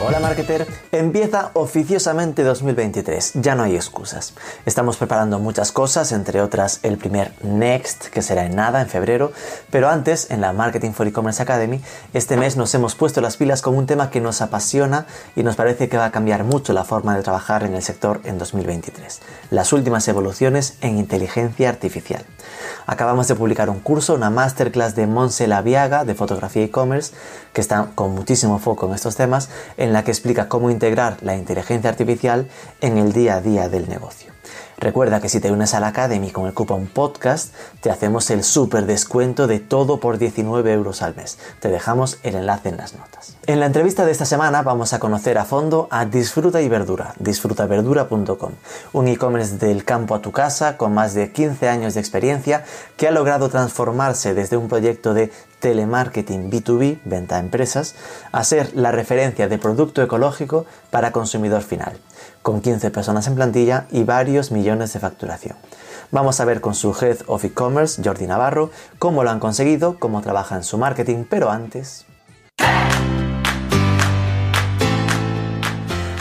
Hola marketer, empieza oficiosamente 2023, ya no hay excusas. Estamos preparando muchas cosas, entre otras el primer Next, que será en nada, en febrero, pero antes, en la Marketing for E-Commerce Academy, este mes nos hemos puesto las pilas con un tema que nos apasiona y nos parece que va a cambiar mucho la forma de trabajar en el sector en 2023, las últimas evoluciones en inteligencia artificial. Acabamos de publicar un curso, una masterclass de Monse Laviaga de fotografía e-commerce, que está con muchísimo foco en estos temas, en la que explica cómo integrar la inteligencia artificial en el día a día del negocio. Recuerda que si te unes a la Academy con el cupón podcast, te hacemos el súper descuento de todo por 19 euros al mes. Te dejamos el enlace en las notas. En la entrevista de esta semana vamos a conocer a fondo a Disfruta y Verdura, disfrutaverdura.com, un e-commerce del campo a tu casa con más de 15 años de experiencia que ha logrado transformarse desde un proyecto de telemarketing B2B, venta a empresas, a ser la referencia de producto ecológico para consumidor final con 15 personas en plantilla y varios millones de facturación. Vamos a ver con su Head of E-Commerce, Jordi Navarro, cómo lo han conseguido, cómo trabaja en su marketing, pero antes...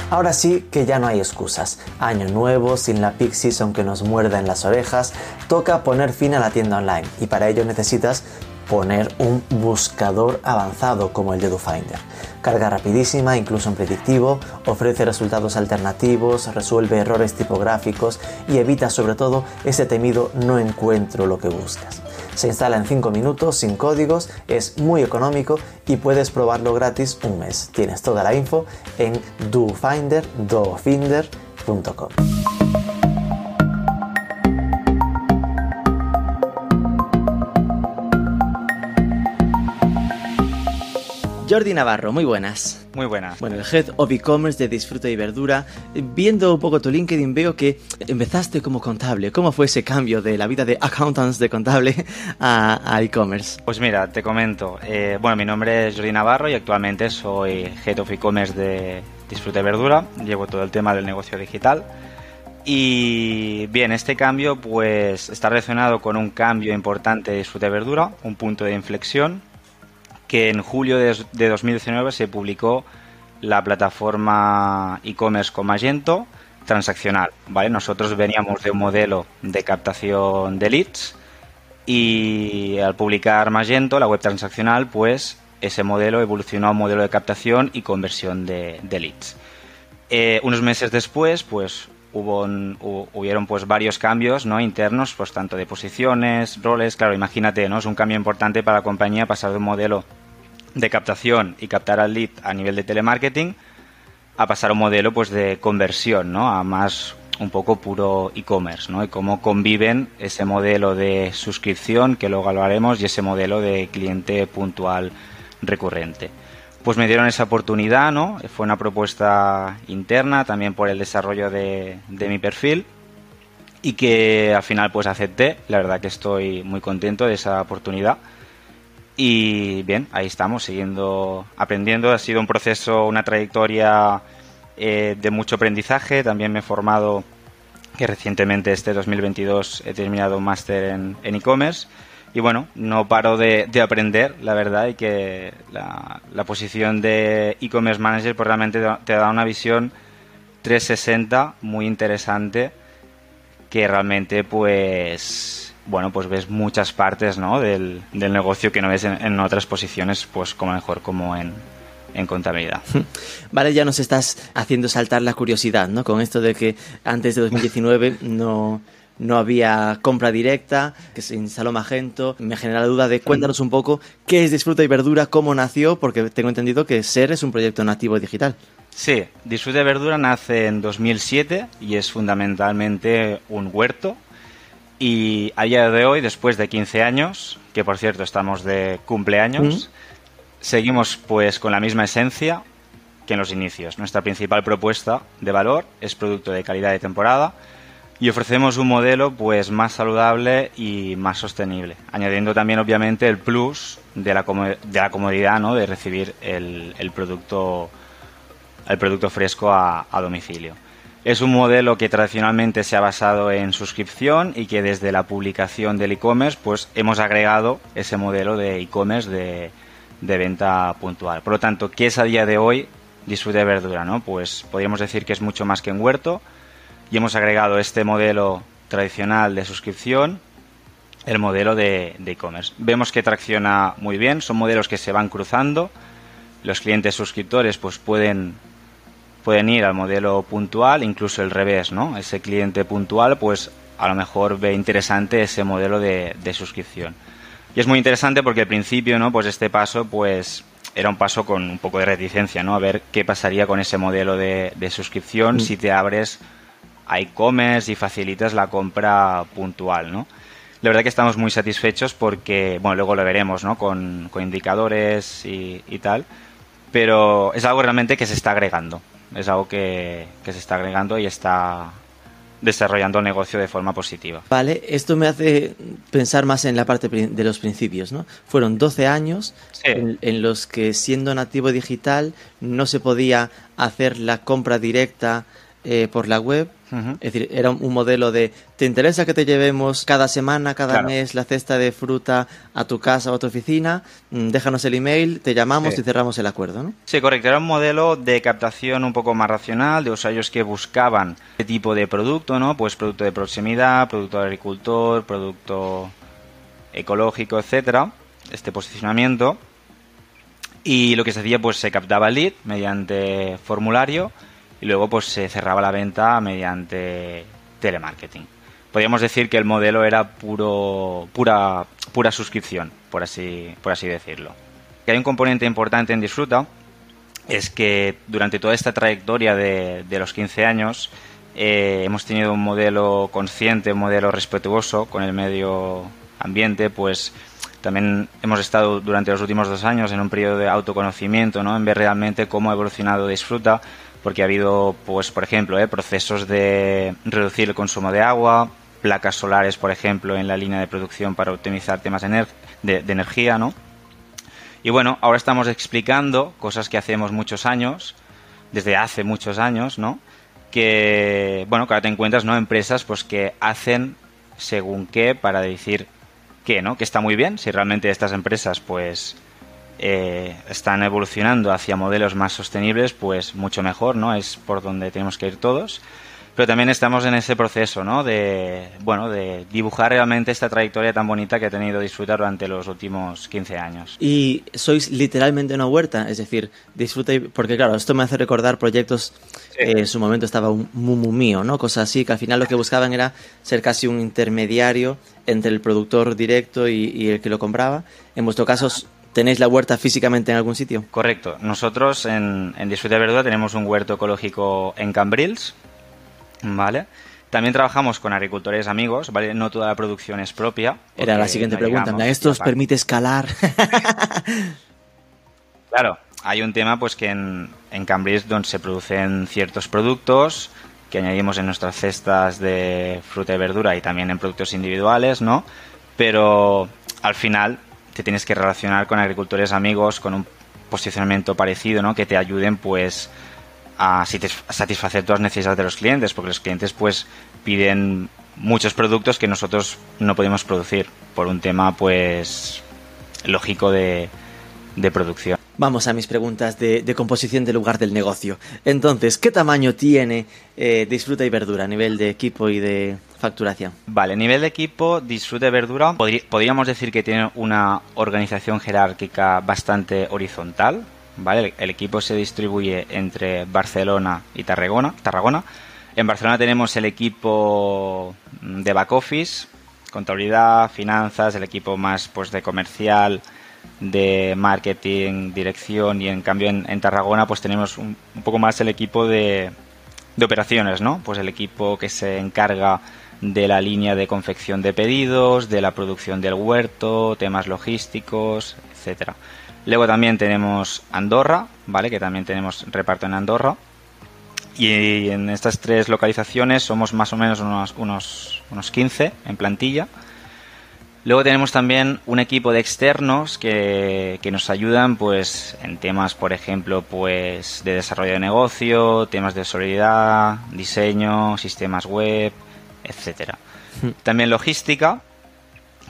Ahora sí que ya no hay excusas. Año nuevo, sin la peak season que nos muerda en las orejas, toca poner fin a la tienda online y para ello necesitas poner un buscador avanzado como el de DoFinder. Carga rapidísima, incluso en predictivo, ofrece resultados alternativos, resuelve errores tipográficos y evita sobre todo ese temido no encuentro lo que buscas. Se instala en 5 minutos sin códigos, es muy económico y puedes probarlo gratis un mes. Tienes toda la info en dofinder, dofinder.com. Jordi Navarro, muy buenas. Muy buenas. Bueno, el Head of E-Commerce de Disfruta y Verdura. Viendo un poco tu LinkedIn veo que empezaste como contable. ¿Cómo fue ese cambio de la vida de accountants de contable a, e-commerce? Pues mira, te comento. Eh, bueno, mi nombre es Jordi Navarro y actualmente soy Head of E-Commerce de Disfruta y Verdura. Llevo todo el tema del negocio digital. Y bien, este cambio pues está relacionado con un cambio importante de Disfruta y Verdura, un punto de inflexión que en julio de, 2019 se publicó la plataforma e-commerce con Magento transaccional, ¿vale? Nosotros veníamos de un modelo de captación de leads y al publicar Magento, la web transaccional, pues ese modelo evolucionó a un modelo de captación y conversión de, leads. Eh, unos meses después, pues hubo hubieron pues varios cambios no internos pues tanto de posiciones roles claro imagínate no es un cambio importante para la compañía pasar de un modelo de captación y captar al lead a nivel de telemarketing a pasar a un modelo pues de conversión no a más un poco puro e-commerce no y cómo conviven ese modelo de suscripción que luego hablaremos y ese modelo de cliente puntual recurrente pues me dieron esa oportunidad, ¿no? Fue una propuesta interna también por el desarrollo de, mi perfil y que al final pues acepté. La verdad que estoy muy contento de esa oportunidad. Y bien, ahí estamos, siguiendo aprendiendo. Ha sido un proceso, una trayectoria eh, de mucho aprendizaje. También me he formado, que recientemente este 2022 he terminado un máster en e-commerce y bueno, no paro de, aprender, la verdad, y que la, posición de e-commerce manager pues realmente te da una visión 360 muy interesante que realmente pues bueno pues ves muchas partes ¿no? del, negocio que no ves en, otras posiciones pues como mejor como en, en contabilidad. Vale, ya nos estás haciendo saltar la curiosidad, ¿no? Con esto de que antes de 2019 no, no había compra directa, que se instaló Magento. Me genera la duda de cuéntanos un poco qué es Disfruta y Verdura, cómo nació, porque tengo entendido que SER es un proyecto nativo digital. Sí, Disfruta y Verdura nace en 2007 y es fundamentalmente un huerto. Y a día de hoy, después de 15 años, que por cierto estamos de cumpleaños, seguimos pues con la misma esencia que en los inicios. Nuestra principal propuesta de valor es producto de calidad de temporada, y ofrecemos un modelo pues más saludable y más sostenible, añadiendo también obviamente el plus de la, comodidad ¿no? de recibir el, producto el producto fresco a, domicilio. Es un modelo que tradicionalmente se ha basado en suscripción y que desde la publicación del e-commerce pues hemos agregado ese modelo de e-commerce de, venta puntual. Por lo tanto, ¿qué es a día de hoy disfrute de verdura? ¿no? Pues podríamos decir que es mucho más que en huerto y hemos agregado este modelo tradicional de suscripción el modelo de e-commerce. Vemos que tracciona muy bien, son modelos que se van cruzando. Los clientes suscriptores pues pueden pueden ir al modelo puntual, incluso el revés, ¿no? Ese cliente puntual, pues a lo mejor ve interesante ese modelo de, suscripción. Y es muy interesante porque al principio, ¿no? Pues este paso, pues era un paso con un poco de reticencia, ¿no? A ver qué pasaría con ese modelo de, suscripción mm. si te abres a e-commerce y facilitas la compra puntual, ¿no? La verdad que estamos muy satisfechos porque, bueno, luego lo veremos, ¿no? Con, indicadores y, y tal, pero es algo realmente que se está agregando es algo que, se está agregando y está desarrollando el negocio de forma positiva. Vale, esto me hace pensar más en la parte de los principios, ¿no? Fueron 12 años en, los que siendo nativo digital no se podía hacer la compra directa eh, por la web. Es decir, era un modelo de, ¿te interesa que te llevemos cada semana, cada mes la cesta de fruta a tu casa o a tu oficina? Mm, déjanos el email, te llamamos y cerramos el acuerdo, ¿no? Sí, correcto. Era un modelo de captación un poco más racional, de usuarios que buscaban qué tipo de producto, ¿no? Pues producto de proximidad, producto de agricultor, producto ecológico, etcétera. Este posicionamiento. Y lo que se hacía, pues se captaba el lead mediante formulario y luego pues se cerraba la venta mediante telemarketing. Podríamos decir que el modelo era puro, pura, pura suscripción, por así, por así decirlo. Que hay un componente importante en Disfruta es que durante toda esta trayectoria de, de los 15 años eh, hemos tenido un modelo consciente, un modelo respetuoso con el medio ambiente, pues también hemos estado durante los últimos dos años en un periodo de autoconocimiento, ¿no? en ver realmente cómo ha evolucionado Disfruta porque ha habido, pues, por ejemplo, ¿eh? procesos de reducir el consumo de agua, placas solares, por ejemplo, en la línea de producción para optimizar temas de, energía, ¿no? Y bueno, ahora estamos explicando cosas que hacemos muchos años, desde hace muchos años, ¿no? Que, bueno, que ahora te encuentras, ¿no? Empresas, pues, que hacen según qué para decir qué, ¿no? Que está muy bien, si realmente estas empresas, pues, eh, están evolucionando hacia modelos más sostenibles, pues mucho mejor, ¿no? Es por donde tenemos que ir todos. Pero también estamos en ese proceso, ¿no? De, bueno, de dibujar realmente esta trayectoria tan bonita que he tenido disfrutar durante los últimos 15 años. Y sois literalmente una huerta, es decir, disfruta, porque claro, esto me hace recordar proyectos, eh, en su momento estaba un mumu mío, ¿no? Cosas así, que al final lo que buscaban era ser casi un intermediario entre el productor directo y, y el que lo compraba. En vuestro caso, ¿Tenéis la huerta físicamente en algún sitio? Correcto. Nosotros en, en Disfrute de Verdura tenemos un huerto ecológico en Cambrils, ¿vale? También trabajamos con agricultores amigos, ¿vale? No toda la producción es propia. Era la siguiente pregunta. ¿Esto os permite escalar? claro, hay un tema pues que en, en Cambrils donde se producen ciertos productos que añadimos en nuestras cestas de fruta y verdura y también en productos individuales, ¿no? Pero al final te tienes que relacionar con agricultores amigos con un posicionamiento parecido, ¿no? Que te ayuden, pues, a satisfacer todas las necesidades de los clientes, porque los clientes, pues, piden muchos productos que nosotros no podemos producir por un tema, pues, lógico de, de producción. Vamos a mis preguntas de, composición del lugar del negocio. Entonces, ¿qué tamaño tiene eh, Disfruta y Verdura a nivel de equipo y de facturación? Vale, a nivel de equipo, Disfruta y Verdura podríamos decir que tiene una organización jerárquica bastante horizontal. ¿vale? El, equipo se distribuye entre Barcelona y Tarragona. Tarragona. En Barcelona tenemos el equipo de back office, contabilidad, finanzas, el equipo más pues de comercial, de marketing, dirección y en cambio en, Tarragona pues tenemos un, poco más el equipo de, de, operaciones, ¿no? Pues el equipo que se encarga de la línea de confección de pedidos, de la producción del huerto, temas logísticos, etcétera. Luego también tenemos Andorra, ¿vale? Que también tenemos reparto en Andorra. Y en estas tres localizaciones somos más o menos unos, unos, unos 15 en plantilla Luego tenemos también un equipo de externos que, que, nos ayudan pues en temas, por ejemplo, pues de desarrollo de negocio, temas de solidaridad, diseño, sistemas web, etcétera. Hmm. También logística,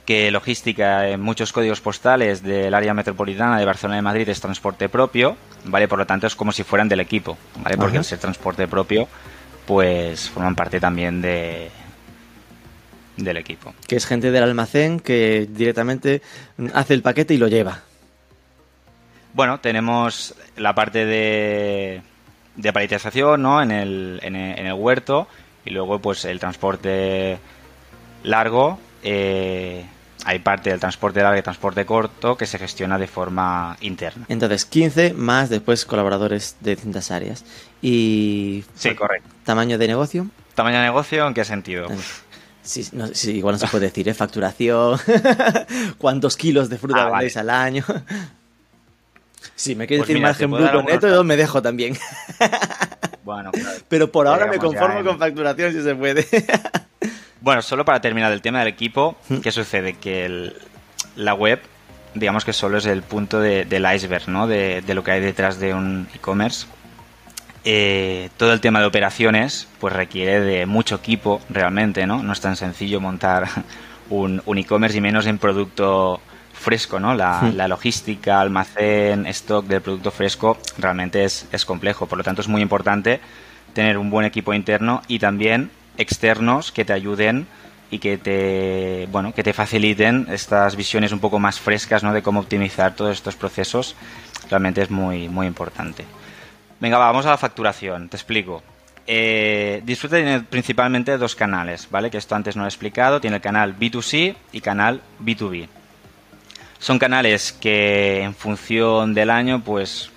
que logística en muchos códigos postales del área metropolitana de Barcelona y Madrid es transporte propio, ¿vale? Por lo tanto es como si fueran del equipo, ¿vale? Porque al ser transporte propio, pues forman parte también de, del equipo. Que es gente del almacén que directamente hace el paquete y lo lleva. Bueno, tenemos la parte de, de paletización ¿no? en, el, en, el, huerto y luego pues el transporte largo. Eh, hay parte del transporte largo y transporte corto que se gestiona de forma interna. Entonces, 15 más después colaboradores de distintas áreas. Y... Sí, correcto. ¿Tamaño de negocio? ¿Tamaño de negocio en qué sentido? Sí, igual no se puede decir, ¿eh? Facturación, cuántos kilos de fruta ah, vendéis al año. Sí, me quieres pues decir margen bruto neto, me dejo también. Bueno, Pero por ahora me conformo con facturación si se puede. Bueno, solo para terminar el tema del equipo, mm. ¿qué sucede? Que la web, digamos que solo es el punto del iceberg, ¿no? De, de, lo que hay detrás de un e-commerce. Eh, todo el tema de operaciones pues requiere de mucho equipo realmente, ¿no? No es tan sencillo montar un, e-commerce y menos en producto fresco, ¿no? La, la, logística, almacén, stock del producto fresco realmente es, es complejo. Por lo tanto, es muy importante tener un buen equipo interno y también externos que te ayuden y que te bueno que te faciliten estas visiones un poco más frescas ¿no? de cómo optimizar todos estos procesos realmente es muy muy importante Venga, vamos a la facturación, te explico. Eh, Disfruta tiene principalmente dos canales, ¿vale? Que esto antes no lo he explicado. Tiene el canal B2C y canal B2B. Son canales que en función del año, pues,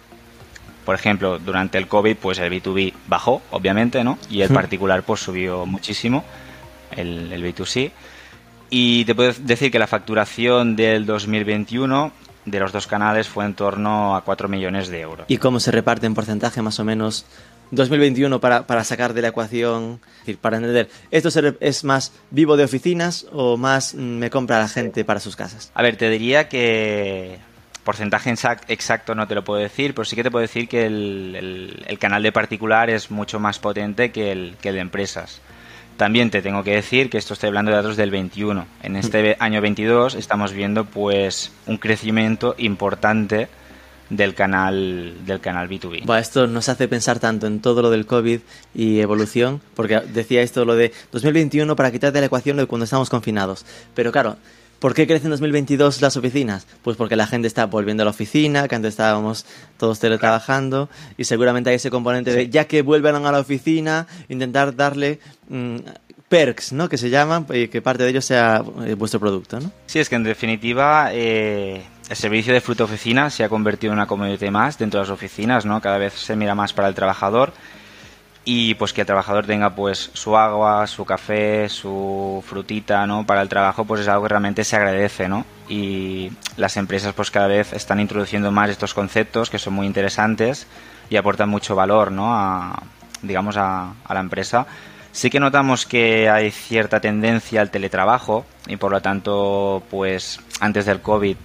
por ejemplo, durante el COVID, pues el B2B bajó, obviamente, ¿no? Y el particular, pues subió muchísimo, el, el B2C. Y te puedo decir que la facturación del 2021 de los dos canales fue en torno a 4 millones de euros. ¿Y cómo se reparte en porcentaje más o menos 2021 para, para sacar de la ecuación, para entender, ¿esto es más vivo de oficinas o más mm, me compra la gente para sus casas? A ver, te diría que porcentaje exacto no te lo puedo decir, pero sí que te puedo decir que el, el, canal de particular es mucho más potente que el, que el de empresas. También te tengo que decir que esto estoy hablando de datos del 21. En este mm. año 22 estamos viendo pues un crecimiento importante del canal del canal B2B. Bueno, esto nos hace pensar tanto en todo lo del COVID y evolución, porque decía esto lo de 2021 para quitar de la ecuación lo de cuando estamos confinados. Pero claro, ¿Por qué crecen en 2022 las oficinas? Pues porque la gente está volviendo a la oficina, que antes estábamos todos teletrabajando, y seguramente hay ese componente de, ya que vuelven a la oficina, intentar darle mm, perks, ¿no? Que se llaman, y que parte de ellos sea eh, vuestro producto, ¿no? Sí, es que en definitiva eh, el servicio de fruta oficina se ha convertido en una comodidad más dentro de las oficinas, ¿no? Cada vez se mira más para el trabajador y pues que el trabajador tenga pues su agua, su café, su frutita, ¿no? Para el trabajo pues es algo que realmente se agradece, ¿no? Y las empresas pues cada vez están introduciendo más estos conceptos que son muy interesantes y aportan mucho valor, ¿no? A, digamos a, la empresa. Sí que notamos que hay cierta tendencia al teletrabajo y por lo tanto pues antes del COVID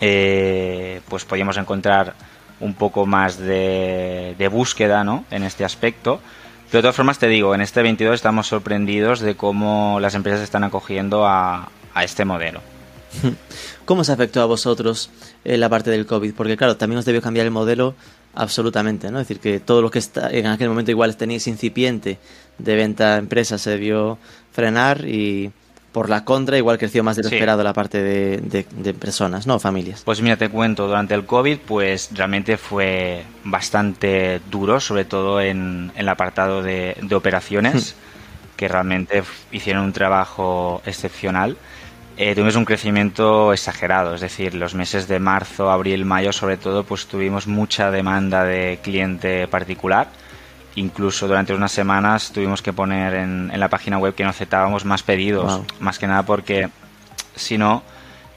eh, pues podíamos encontrar un poco más de, búsqueda ¿no? en este aspecto. Pero de todas formas te digo, en este 22 estamos sorprendidos de cómo las empresas están acogiendo a, este modelo. ¿Cómo se afectó a vosotros eh, la parte del COVID? Porque claro, también os debió cambiar el modelo absolutamente, ¿no? Es decir, que todo lo que está, en aquel momento igual tenéis incipiente de venta a empresas se debió frenar y por la contra, igual creció más de lo esperado la parte de, personas, ¿no? Familias. Pues mira, te cuento, durante el COVID, pues realmente fue bastante duro, sobre todo en, el apartado de, operaciones, hmm. que realmente hicieron un trabajo excepcional. Eh, tuvimos un crecimiento exagerado, es decir, los meses de marzo, abril, mayo, sobre todo, pues tuvimos mucha demanda de cliente particular Incluso durante unas semanas tuvimos que poner en, la página web que no aceptábamos más pedidos, más que nada porque si no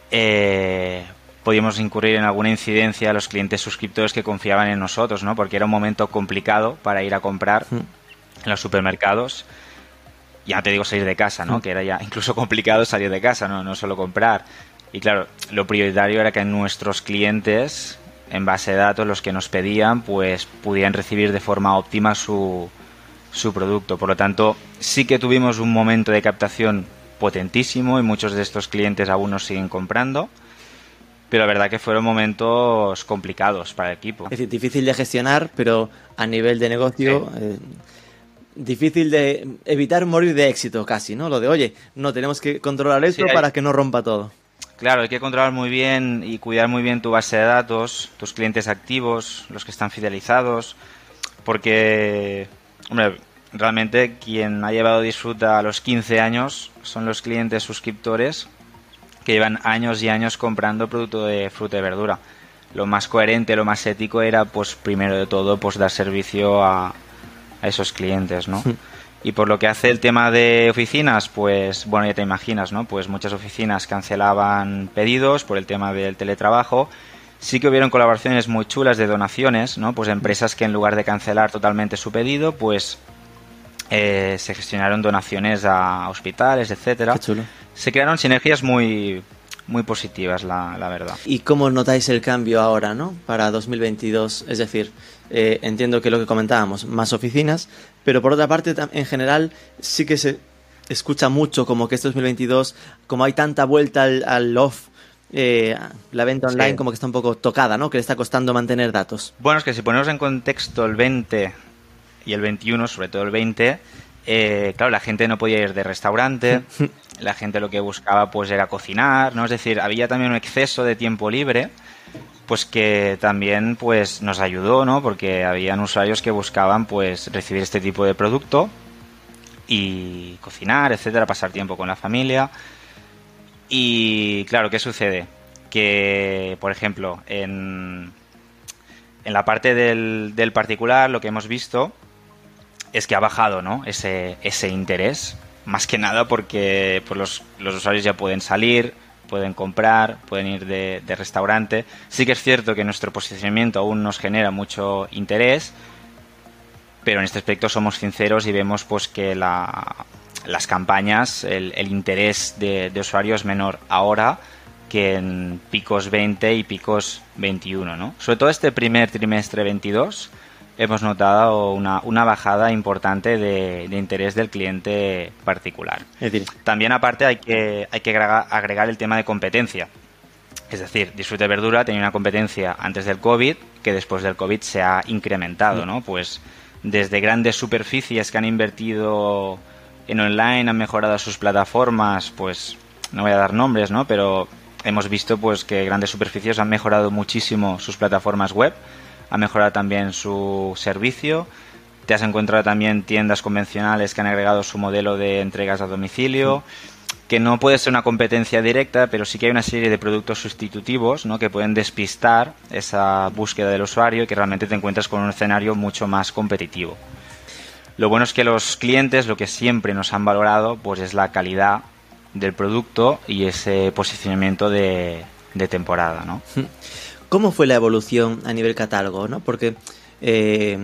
eh, podíamos incurrir en alguna incidencia a los clientes suscriptores que confiaban en nosotros, ¿no? Porque era un momento complicado para ir a comprar mm. en los supermercados ya te digo salir de casa, ¿no? Mm. Que era ya incluso complicado salir de casa, ¿no? No solo comprar. Y claro, lo prioritario era que nuestros clientes, en base de datos, los que nos pedían, pues pudieran recibir de forma óptima su, su producto. Por lo tanto, sí que tuvimos un momento de captación potentísimo y muchos de estos clientes aún nos siguen comprando. Pero la verdad que fueron momentos complicados para el equipo. Es decir, difícil de gestionar, pero a nivel de negocio, eh, difícil de evitar morir de éxito casi, ¿no? Lo de, oye, no, tenemos que controlar esto para que no rompa todo. Claro, hay que controlar muy bien y cuidar muy bien tu base de datos, tus clientes activos, los que están fidelizados, porque, realmente quien ha llevado Disfruta a los 15 años son los clientes suscriptores que llevan años y años comprando producto de fruta y verdura. Lo más coherente, lo más ético era, pues, primero de todo, pues, dar servicio a, a esos clientes, ¿no? Y por lo que hace el tema de oficinas, pues bueno, ya te imaginas, ¿no? Pues muchas oficinas cancelaban pedidos por el tema del teletrabajo. Sí que hubieron colaboraciones muy chulas de donaciones, ¿no? Pues empresas que en lugar de cancelar totalmente su pedido, pues eh, se gestionaron donaciones a hospitales, etcétera. Se crearon sinergias muy muy positivas, la, la, verdad. ¿Y cómo notáis el cambio ahora, ¿no? Para 2022, es decir, eh, entiendo que lo que comentábamos, más oficinas, pero por otra parte, en general, sí que se escucha mucho como que este 2022, como hay tanta vuelta al, off, eh, la venta online como que está un poco tocada, ¿no? Que le está costando mantener datos. Bueno, es que si ponemos en contexto el 20 y el 21, sobre todo el 20, eh, claro, la gente no podía ir de restaurante, la gente lo que buscaba pues era cocinar, ¿no? Es decir, había también un exceso de tiempo libre pues que también pues nos ayudó, ¿no? Porque habían usuarios que buscaban pues recibir este tipo de producto y cocinar, etcétera, pasar tiempo con la familia. Y claro, ¿qué sucede? Que, por ejemplo, en, en la parte del, del particular lo que hemos visto es que ha bajado, ¿no? Ese, ese interés, más que nada porque pues los, los usuarios ya pueden salir, pueden comprar, pueden ir de, restaurante. Sí que es cierto que nuestro posicionamiento aún nos genera mucho interés, pero en este aspecto somos sinceros y vemos pues que las campañas, el, interés de, de es menor ahora que en picos 20 y picos 21, ¿no? Sobre todo este primer trimestre 22 hemos notado una, una bajada importante de, interés del cliente particular. También aparte hay que, hay que agregar, el tema de competencia. Es decir, Disfrute Verdura tenía una competencia antes del COVID que después del COVID se ha incrementado, ¿no? Pues desde grandes superficies que han invertido en online, han mejorado sus plataformas, pues no voy a dar nombres, ¿no? Pero hemos visto pues que grandes superficies han mejorado muchísimo sus plataformas web ha mejorado también su servicio. Te has encontrado también tiendas convencionales que han agregado su modelo de entregas a domicilio, que no puede ser una competencia directa, pero sí que hay una serie de productos sustitutivos ¿no? que pueden despistar esa búsqueda del usuario y que realmente te encuentras con un escenario mucho más competitivo. Lo bueno es que los clientes lo que siempre nos han valorado pues es la calidad del producto y ese posicionamiento de, temporada, ¿no? ¿Cómo fue la evolución a nivel catálogo? ¿no? Porque, eh,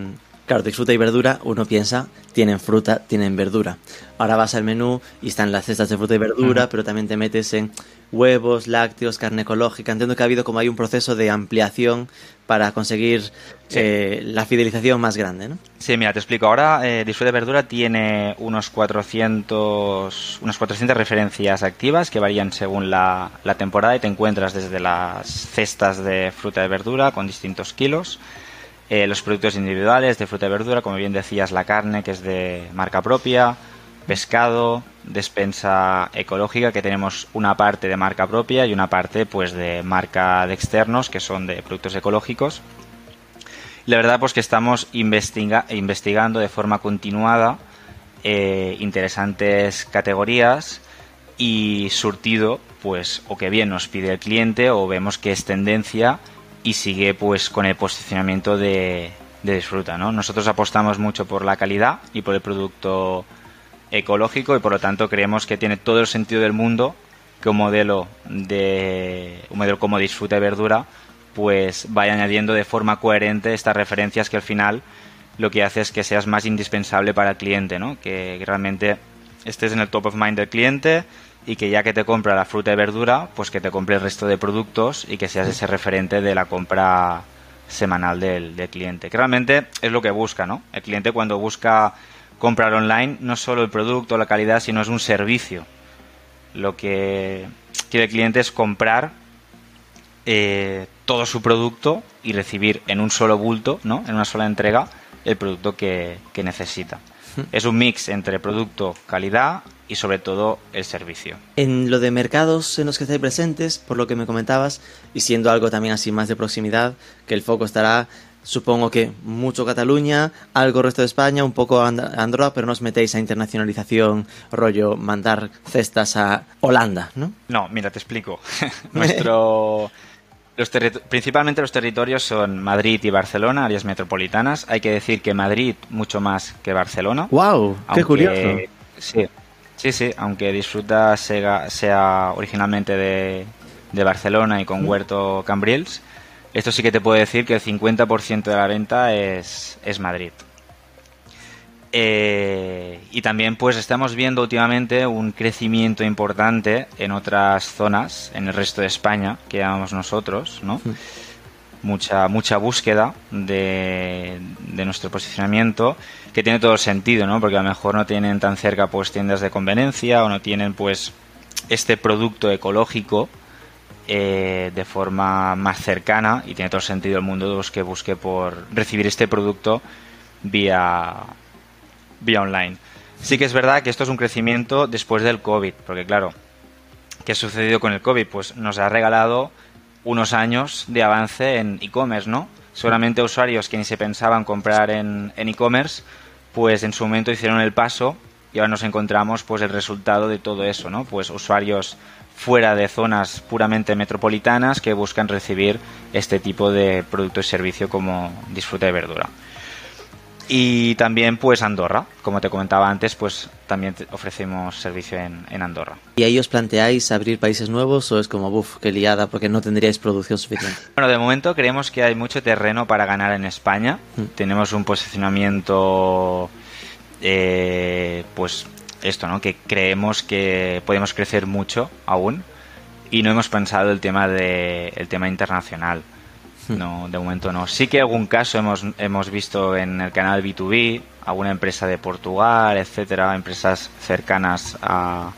claro, de fruta y verdura, uno piensa, tienen fruta, tienen verdura. Ahora vas al menú y están las cestas de fruta y verdura, pero también te metes en huevos, lácteos, carne ecológica. Entiendo que ha habido como hay un proceso de ampliación para conseguir eh, la fidelización más grande, ¿no? Sí, mira, te explico. Ahora eh, Disfrute Verdura tiene unos 400, unas 400 referencias activas que varían según la, temporada y te encuentras desde las cestas de fruta y verdura con distintos kilos, eh, los productos individuales de fruta y verdura, como bien decías, la carne que es de marca propia, pescado, despensa ecológica, que tenemos una parte de marca propia y una parte pues de marca de externos, que son de productos ecológicos. La verdad pues que estamos investigando de forma continuada eh, interesantes categorías y surtido pues o que bien nos pide el cliente o vemos que es tendencia y sigue pues con el posicionamiento de, de disfruta. ¿no? Nosotros apostamos mucho por la calidad y por el producto ecológico y por lo tanto creemos que tiene todo el sentido del mundo que un modelo de un modelo como disfruta de verdura pues vaya añadiendo de forma coherente estas referencias que al final lo que hace es que seas más indispensable para el cliente, ¿no? que realmente estés en el top of mind del cliente y que ya que te compra la fruta y verdura, pues que te compre el resto de productos y que seas ese referente de la compra semanal del, cliente. Que realmente es lo que busca, ¿no? El cliente cuando busca comprar online no solo el producto, la calidad, sino es un servicio. Lo que quiere el cliente es comprar eh, todo su producto y recibir en un solo bulto, ¿no? En una sola entrega, el producto que, que necesita. Es un mix entre producto, calidad y sobre todo el servicio. En lo de mercados en los que estáis presentes, por lo que me comentabas, y siendo algo también así más de proximidad, que el foco estará, supongo que mucho Cataluña, algo resto de España, un poco Andorra, pero no os metéis a internacionalización, rollo mandar cestas a Holanda, ¿no? No, mira, te explico. Nuestro... Los principalmente los territorios son Madrid y Barcelona, áreas metropolitanas. Hay que decir que Madrid mucho más que Barcelona. ¡Wow! ¡Qué curioso! Sí, Sí, sí, aunque Disfruta sea, originalmente de, Barcelona y con Huerto Cambrils, esto sí que te puedo decir que el 50% de la venta es, Madrid. Eh, y también pues estamos viendo últimamente un crecimiento importante en otras zonas, en el resto de España, que llamamos nosotros, ¿no? mucha, mucha búsqueda de, nuestro posicionamiento que tiene todo el sentido, ¿no? Porque a lo mejor no tienen tan cerca pues tiendas de conveniencia o no tienen pues este producto ecológico eh, de forma más cercana y tiene todo sentido el mundo los que busque por recibir este producto vía, vía online. Sí que es verdad que esto es un crecimiento después del COVID, porque claro, ¿qué ha sucedido con el COVID? Pues nos ha regalado unos años de avance en e-commerce, ¿no? Seguramente usuarios que ni se pensaban comprar en e-commerce, pues en su momento hicieron el paso y ahora nos encontramos pues el resultado de todo eso, ¿no? Pues usuarios fuera de zonas puramente metropolitanas que buscan recibir este tipo de producto y servicio como disfrute de verdura. Y también pues Andorra, como te comentaba antes, pues también ofrecemos servicio en, Andorra. ¿Y ahí os planteáis abrir países nuevos o es como, uff, qué liada, porque no tendríais producción suficiente? Bueno, de momento creemos que hay mucho terreno para ganar en España. Mm. Tenemos un posicionamiento, eh, pues esto, ¿no? Que creemos que podemos crecer mucho aún y no hemos pensado el tema de el tema internacional. No, de momento no. Sí que algún caso hemos, hemos visto en el canal B2B, alguna empresa de Portugal, etcétera, empresas cercanas a,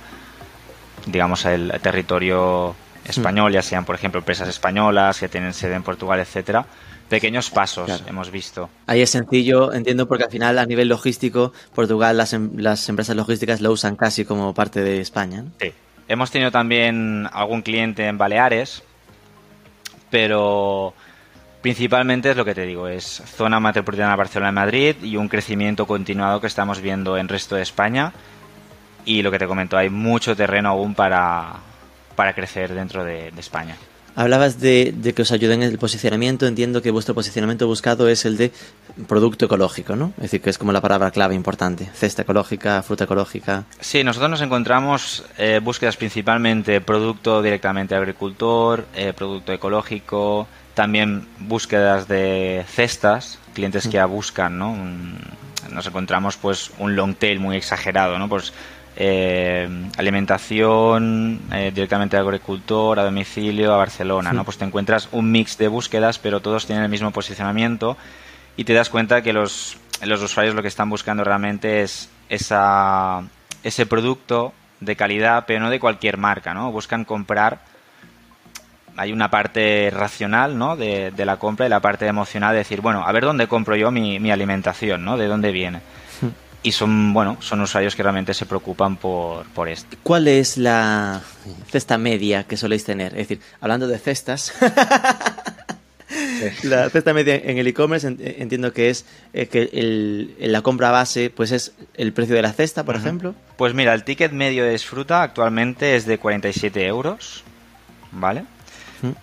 digamos, al territorio español, ya sean, por ejemplo, empresas españolas que tienen sede en Portugal, etcétera. Pequeños pasos hemos visto. Ahí es sencillo, entiendo, porque al final a nivel logístico, Portugal, las, em, las empresas logísticas lo usan casi como parte de España. Sí. Hemos tenido también algún cliente en Baleares, pero Principalmente es lo que te digo, es zona metropolitana Barcelona y Madrid y un crecimiento continuado que estamos viendo en resto de España. Y lo que te comento, hay mucho terreno aún para, para crecer dentro de, España. Hablabas de, que os ayuden en el posicionamiento. Entiendo que vuestro posicionamiento buscado es el de producto ecológico, ¿no? Es decir, que es como la palabra clave importante. Cesta ecológica, fruta ecológica. Sí, nosotros nos encontramos eh, búsquedas principalmente producto directamente agricultor, eh, producto ecológico, también búsquedas de cestas, clientes que ya buscan, ¿no? nos encontramos pues un long tail muy exagerado, ¿no? Pues eh, alimentación eh, directamente al agricultor, a domicilio, a Barcelona, ¿no? Pues te encuentras un mix de búsquedas, pero todos tienen el mismo posicionamiento y te das cuenta que los, los usuarios lo que están buscando realmente es esa, ese producto de calidad, pero no de cualquier marca, ¿no? Buscan comprar hay una parte racional ¿no? de, la compra y la parte emocional de decir, bueno, a ver dónde compro yo mi, alimentación, ¿no? De dónde viene. Y son, bueno, son usuarios que realmente se preocupan por, por esto. ¿Cuál es la cesta media que soléis tener? Es decir, hablando de cestas, la cesta media en el e-commerce entiendo que es eh, que el, la compra base pues es el precio de la cesta, por ejemplo. Pues mira, el ticket medio de fruta actualmente es de 47 euros, ¿vale?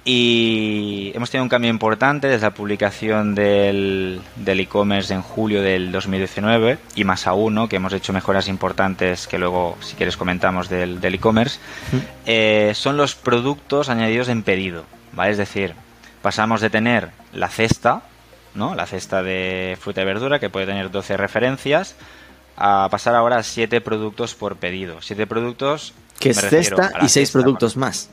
Y hemos tenido un cambio importante desde la publicación del e-commerce en julio del 2019 y más aún, que hemos hecho mejoras importantes que luego, si quieres, comentamos del e-commerce. Eh, son los productos añadidos en pedido, ¿vale? Es decir, pasamos de tener la cesta, ¿no? La cesta de fruta y verdura que puede tener 12 referencias a pasar ahora a 7 productos por pedido. 7 productos... Que es cesta y 6 productos más.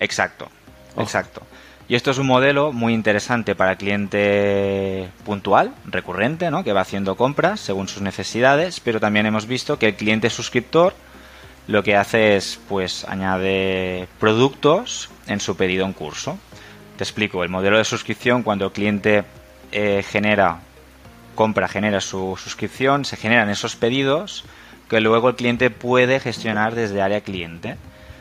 Exacto, exacto. Y esto es un modelo muy interesante para el cliente puntual, recurrente, ¿no? que va haciendo compras según sus necesidades, pero también hemos visto que el cliente suscriptor lo que hace es pues añade productos en su pedido en curso. Te explico, el modelo de suscripción cuando el cliente eh, genera compra, genera su suscripción, se generan esos pedidos que luego el cliente puede gestionar desde área cliente.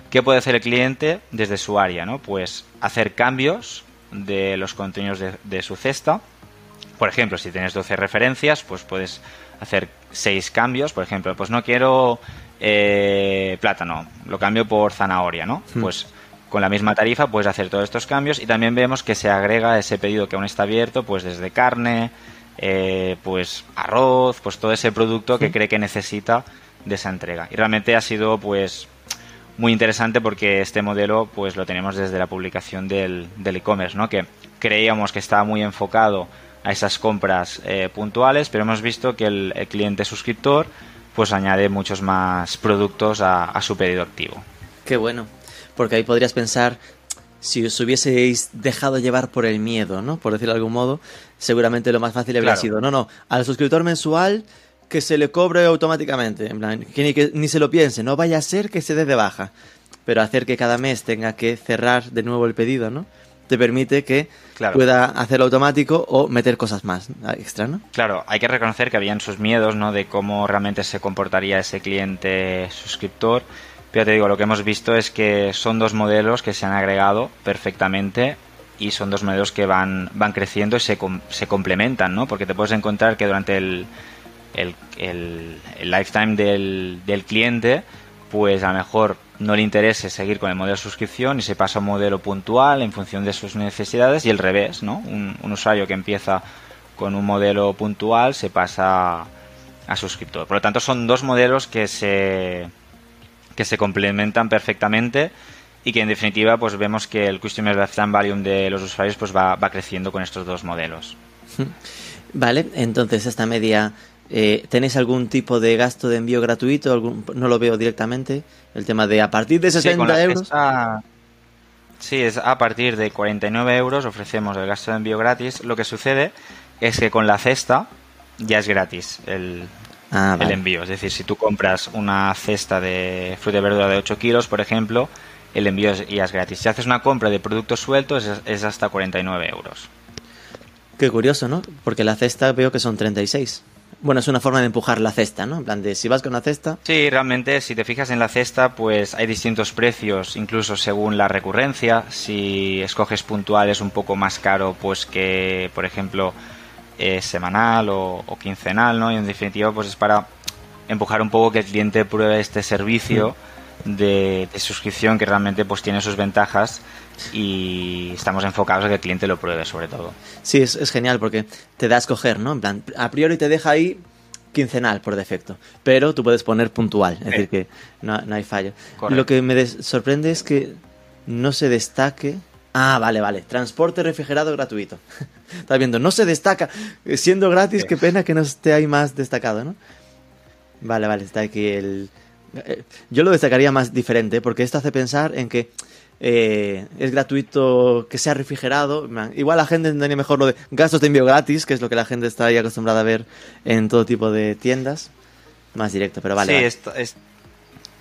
¿Qué puede hacer el cliente desde su área? ¿no? Pues hacer cambios de los contenidos de, su cesta. Por ejemplo, si tienes 12 referencias, pues puedes hacer 6 cambios. Por ejemplo, pues no quiero eh, plátano, lo cambio por zanahoria, ¿no? Hmm. Pues con la misma tarifa puedes hacer todos estos cambios y también vemos que se agrega ese pedido que aún está abierto, pues desde carne, eh, pues arroz, pues todo ese producto que hmm. cree que necesita de esa entrega. Y realmente ha sido pues muy interesante porque este modelo pues lo tenemos desde la publicación del e-commerce, ¿no? que creíamos que estaba muy enfocado a esas compras eh, puntuales, pero hemos visto que el, cliente suscriptor pues añade muchos más productos a, su pedido activo. Qué bueno, porque ahí podrías pensar, si os hubieseis dejado llevar por el miedo, ¿no? Por decirlo de algún modo, seguramente lo más fácil habría sido, no, no, al suscriptor mensual que se le cobre automáticamente. En plan, que ni, se lo piense, no vaya a ser que se dé de baja. Pero hacer que cada mes tenga que cerrar de nuevo el pedido, ¿no? Te permite que pueda hacerlo automático o meter cosas más extra, ¿no? Claro, hay que reconocer que habían sus miedos, ¿no? De cómo realmente se comportaría ese cliente suscriptor. Pero te digo, lo que hemos visto es que son dos modelos que se han agregado perfectamente y son dos modelos que van, van creciendo y se, se complementan, ¿no? Porque te puedes encontrar que durante el, el, el, lifetime del, del, cliente, pues a lo mejor no le interese seguir con el modelo de suscripción y se pasa a un modelo puntual en función de sus necesidades y el revés, ¿no? Un, usuario que empieza con un modelo puntual se pasa a suscriptor. Por lo tanto, son dos modelos que se, que se complementan perfectamente y que en definitiva pues vemos que el Customer Lifetime Value de los usuarios pues va, va creciendo con estos dos modelos. Vale, entonces esta media eh, ¿Tenéis algún tipo de gasto de envío gratuito? Algún, no lo veo directamente. El tema de a partir de 60 euros. sí, es a partir de 49 euros ofrecemos el gasto de envío gratis. Lo que sucede es que con la cesta ya es gratis el, ah, el envío. Es decir, si tú compras una cesta de fruta y verdura de 8 kilos, por ejemplo, el envío ya es gratis. Si haces una compra de productos sueltos es, es hasta 49 euros. Qué curioso, ¿no? Porque la cesta veo que son 36. Bueno, es una forma de empujar la cesta, ¿no? En plan de si vas con la cesta. Sí, realmente, si te fijas en la cesta, pues hay distintos precios, incluso según la recurrencia. Si escoges puntual es un poco más caro, pues que, por ejemplo, eh, semanal o, quincenal, ¿no? Y en definitiva, pues es para empujar un poco que el cliente pruebe este servicio. Mm de, suscripción que realmente pues tiene sus ventajas y estamos enfocados a que el cliente lo pruebe sobre todo. Sí, es, genial porque te da a escoger, ¿no? En plan, a priori te deja ahí quincenal por defecto, pero tú puedes poner puntual, es decir, que no, hay fallo. Lo que me sorprende es que no se destaque... Ah, vale, vale, transporte refrigerado gratuito. Estás viendo, no se destaca, siendo gratis, qué pena que no esté ahí más destacado, ¿no? Vale, vale, está aquí el, yo lo destacaría más diferente, porque esto hace pensar en que eh, es gratuito que sea refrigerado. Igual la gente entendería mejor lo de gastos de envío gratis, que es lo que la gente está ahí acostumbrada a ver en todo tipo de tiendas. Más directo, pero vale. Sí,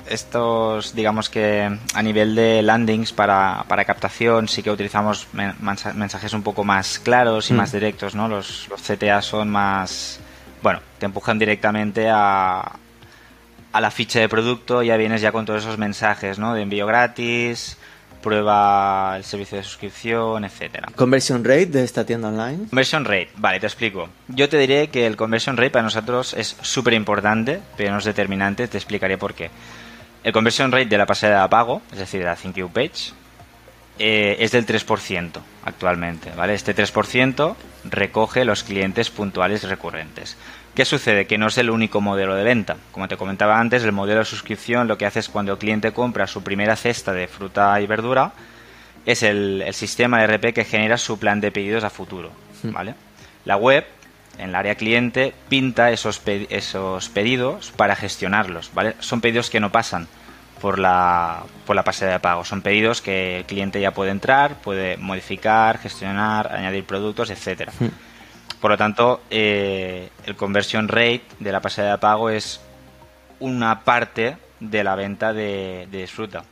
estos, digamos que a nivel de landings para, captación, sí que utilizamos mensajes un poco más claros y mm. más directos, ¿no? Los, los CTA son más. Bueno, te empujan directamente a, a la ficha de producto ya vienes ya con todos esos mensajes, ¿no? De envío gratis, prueba el servicio de suscripción, etcétera. ¿Conversion rate de esta tienda online? Conversion rate, vale, te explico. Yo te diré que el conversion rate para nosotros es súper importante, pero no es determinante, te explicaré por qué. El conversion rate de la pasada de pago, es decir, de la Thank You Page, eh, es del 3% actualmente, ¿vale? Este 3% recoge los clientes puntuales recurrentes. ¿Qué sucede? Que no es el único modelo de venta. Como te comentaba antes, el modelo de suscripción lo que hace es cuando el cliente compra su primera cesta de fruta y verdura, es el, sistema de RP que genera su plan de pedidos a futuro. Hmm. ¿vale? La web en el área cliente pinta esos, esos pedidos para gestionarlos, ¿vale? Son pedidos que no pasan por la, por la pasarela de pago. Son pedidos que el cliente ya puede entrar, puede modificar, gestionar, añadir productos, etcétera. Hmm. Por lo tanto, eh, el conversion rate de la pasarela de pago es una parte de la venta de, disfruta.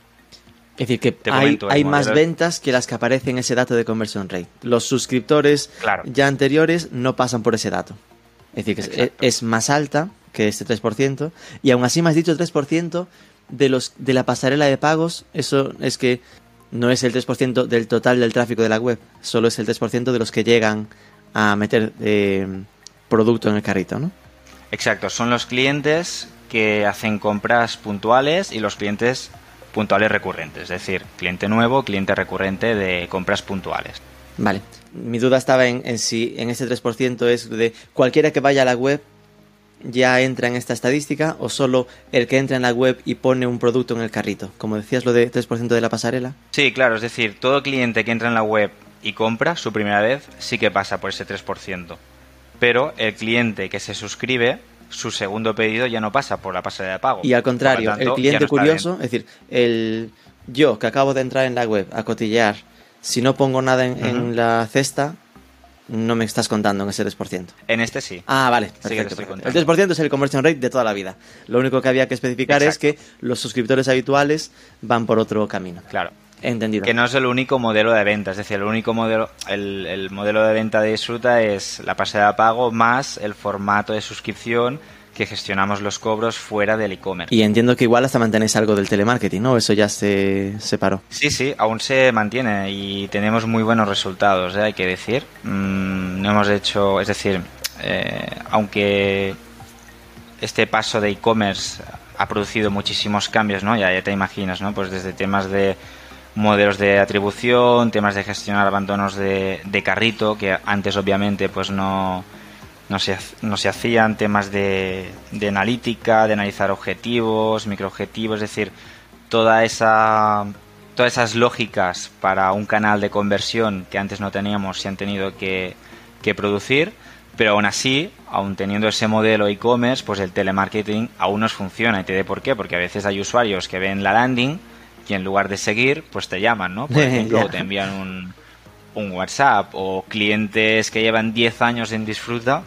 Es decir, que hay, más ventas que las que aparecen en ese dato de conversion rate. Los suscriptores ya anteriores no pasan por ese dato. Es decir, que es, más alta que este 3%, y aún así me has dicho 3% de, los, de la pasarela de pagos, eso es que no es el 3% del total del tráfico de la web, solo es el 3% de los que llegan a meter eh, producto en el carrito, ¿no? Exacto, son los clientes que hacen compras puntuales y los clientes puntuales recurrentes, es decir, cliente nuevo, cliente recurrente de compras puntuales. Vale, mi duda estaba en, en si en ese 3% es de cualquiera que vaya a la web ya entra en esta estadística o solo el que entra en la web y pone un producto en el carrito? Como decías, lo de 3% de la pasarela. Sí, claro, es decir, todo cliente que entra en la web y compra su primera vez sí que pasa por ese 3%. Pero el cliente que se suscribe, su segundo pedido ya no pasa por la pasarela de pago. Y al contrario, el cliente curioso, es decir, el yo que acabo de entrar en la web a cotillear, si no pongo nada en la cesta, no me estás contando en ese 3%. En este sí. Ah, vale. Perfecto, el 3% es el conversion rate de toda la vida. Lo único que había que especificar es que los suscriptores habituales van por otro camino. Claro. Entendido. Que no es el único modelo de venta, es decir, el único modelo, el, el modelo de venta de disfruta es la pasada de pago más el formato de suscripción que gestionamos los cobros fuera del e-commerce. Y entiendo que igual hasta mantenéis algo del telemarketing, ¿no? Eso ya se separó. Sí, sí, aún se mantiene y tenemos muy buenos resultados, ¿eh? hay que decir. Mm, no hemos hecho, es decir, eh, aunque este paso de e-commerce ha producido muchísimos cambios, ¿no? Ya, ya te imaginas, ¿no? Pues desde temas de modelos de atribución, temas de gestionar abandonos de, de carrito, que antes obviamente pues no no se, no se hacían temas de, de analítica, de analizar objetivos, microobjetivos, es decir, toda esa, todas esas lógicas para un canal de conversión que antes no teníamos se han tenido que, que producir, pero aún así, aún teniendo ese modelo e-commerce, pues el telemarketing aún nos funciona. ¿Y te diré por qué? Porque a veces hay usuarios que ven la landing y en lugar de seguir, pues te llaman, ¿no? Por ejemplo, te envían un, un WhatsApp o clientes que llevan 10 años en disfruta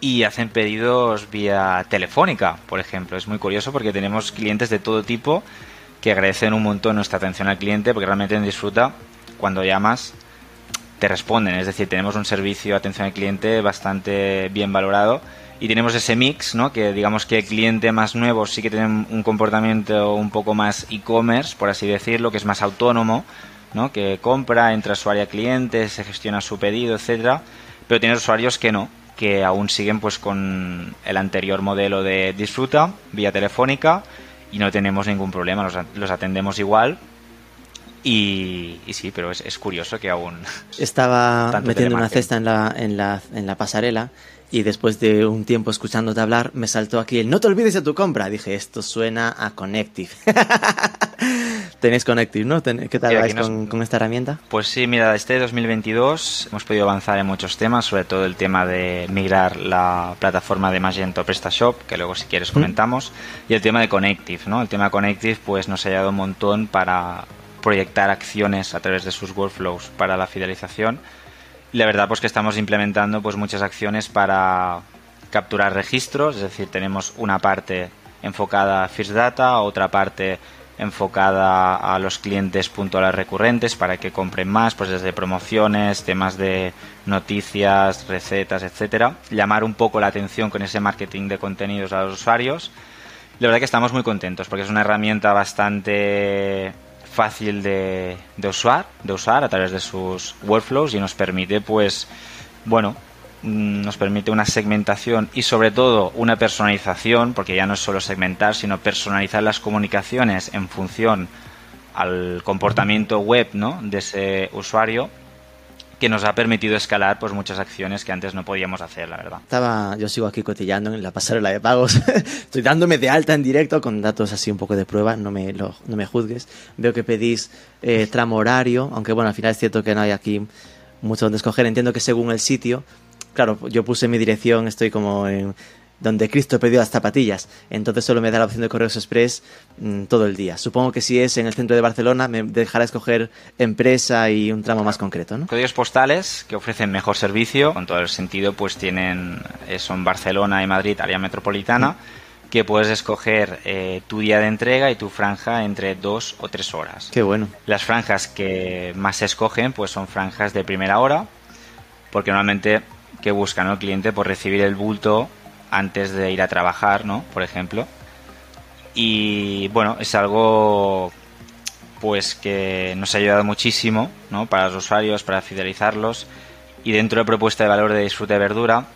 y hacen pedidos vía telefónica, por ejemplo. Es muy curioso porque tenemos clientes de todo tipo que agradecen un montón nuestra atención al cliente porque realmente en Disfruta, cuando llamas, te responden. Es decir, tenemos un servicio de atención al cliente bastante bien valorado y tenemos ese mix, ¿no? Que digamos que el cliente más nuevo sí que tiene un comportamiento un poco más e-commerce, por así decirlo, que es más autónomo, ¿no? Que compra, entra a su área cliente, se gestiona su pedido, etcétera. Pero tiene usuarios que no, que aún siguen pues con el anterior modelo de disfruta vía telefónica y no tenemos ningún problema, los, atendemos igual. Y, sí, pero es, curioso que aún... Estaba metiendo una cesta en la, en, la, en la pasarela y después de un tiempo escuchándote hablar me saltó aquí el no te olvides de tu compra. Dije, esto suena a Connective. Tenéis Connective, ¿no? ¿Qué tal vais con, esta herramienta? Pues sí, mira, este 2022 hemos podido avanzar en muchos temas, sobre todo el tema de migrar la plataforma de Magento PrestaShop, que luego si quieres comentamos, y el tema de Connective, ¿no? El tema de Connective pues nos ha ayudado un montón para proyectar acciones a través de sus workflows para la fidelización la verdad pues que estamos implementando pues muchas acciones para capturar registros, es decir, tenemos una parte enfocada a First Data, otra parte enfocada a los clientes puntuales recurrentes para que compren más, pues desde promociones, temas de noticias, recetas, etcétera, llamar un poco la atención con ese marketing de contenidos a los usuarios. La verdad que estamos muy contentos porque es una herramienta bastante fácil de, usar, de usar a través de sus workflows y nos permite, pues, bueno, mm, nos permite una segmentación y sobre todo una personalización, porque ya no es solo segmentar, sino personalizar las comunicaciones en función al comportamiento web ¿no? de ese usuario que nos ha permitido escalar pues muchas acciones que antes no podíamos hacer, la verdad. Estaba, yo sigo aquí cotillando en la pasarela de pagos. Estoy dándome de alta en directo con datos así un poco de prueba, no me, no me juzgues. Veo que pedís eh, tramo horario, aunque bueno, al final es cierto que no hay aquí mucho donde escoger. Entiendo que según el sitio claro, yo puse mi dirección, estoy como en donde Cristo perdió las zapatillas. Entonces solo me da la opción de correos express mm, todo el día. Supongo que si es en el centro de Barcelona me dejará escoger empresa y un tramo más concreto, ¿no? Códigos postales que ofrecen mejor servicio, con todo el sentido, pues tienen, eh, son Barcelona y Madrid, área metropolitana, que puedes escoger eh, tu día de entrega y tu franja entre dos o tres horas. Qué bueno. Las franjas que más se escogen, pues son franjas de primera hora, porque normalmente que buscan el cliente por recibir el bulto antes de ir a trabajar, ¿no? Por ejemplo. Y bueno, es algo pues que nos ha ayudado muchísimo, ¿no? Para los usuarios, para fidelizarlos. Y dentro de propuesta de valor de disfrute de verdura,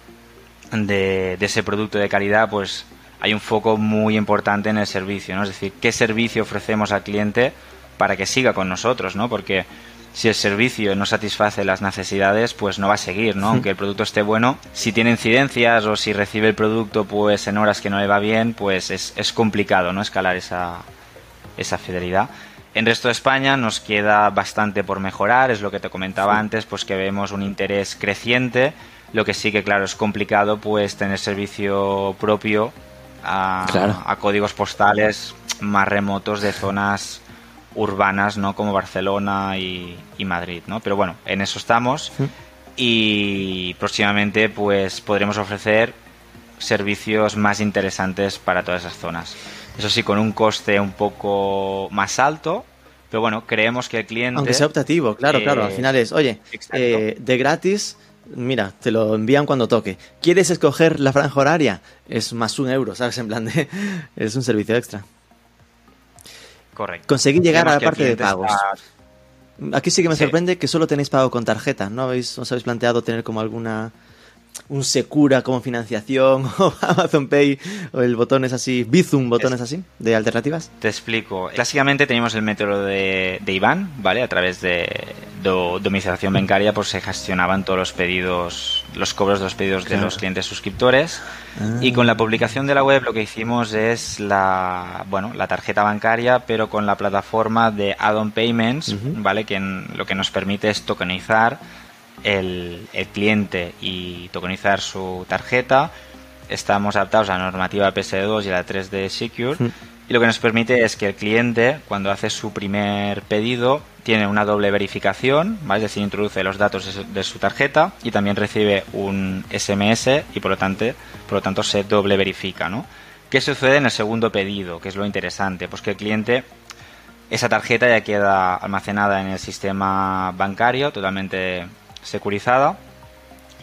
de, ese producto de calidad, pues hay un foco muy importante en el servicio, ¿no? Es decir, qué servicio ofrecemos al cliente para que siga con nosotros, ¿no? Porque si el servicio no satisface las necesidades, pues no va a seguir, ¿no? Aunque el producto esté bueno, si tiene incidencias o si recibe el producto pues en horas que no le va bien, pues es, es complicado, ¿no? Escalar esa, esa fidelidad. En resto de España nos queda bastante por mejorar, es lo que te comentaba antes, pues que vemos un interés creciente, lo que sí que claro es complicado pues tener servicio propio a, a códigos postales más remotos de zonas urbanas, ¿no? Como Barcelona y, Madrid, ¿no? Pero bueno, en eso estamos y próximamente pues podremos ofrecer servicios más interesantes para todas esas zonas. Eso sí, con un coste un poco más alto, pero bueno, creemos que el cliente... Aunque sea optativo, claro, claro, al final es, oye, eh, de gratis, mira, te lo envían cuando toque. ¿Quieres escoger la franja horaria? Es más un euro, ¿sabes? En plan de... es un servicio extra. Correcto. Conseguí llegar a la parte de pagos. Aquí sí que me sorprende que solo tenéis pago con tarjeta. ¿No habéis, os habéis planteado tener como alguna un Secura como financiación o Amazon Pay o el botón es así, Bizum botones así de alternativas? Te explico. Clásicamente teníamos el método de, de Iván, ¿vale? A través de domiciliación bancaria pues se gestionaban todos los pedidos, los cobros de los pedidos de los clientes suscriptores ah. y con la publicación de la web lo que hicimos es la, bueno, la tarjeta bancaria pero con la plataforma de add-on payments, ¿vale? Que lo que nos permite es tokenizar el, cliente y tokenizar su tarjeta. Estamos adaptados a la normativa PS2 y a la 3D Secure. Y lo que nos permite es que el cliente, cuando hace su primer pedido, tiene una doble verificación, es decir, introduce los datos de su, tarjeta y también recibe un SMS y por lo tanto, por lo tanto se doble verifica. ¿no? ¿Qué sucede en el segundo pedido? Que es lo interesante, pues que el cliente esa tarjeta ya queda almacenada en el sistema bancario totalmente securizada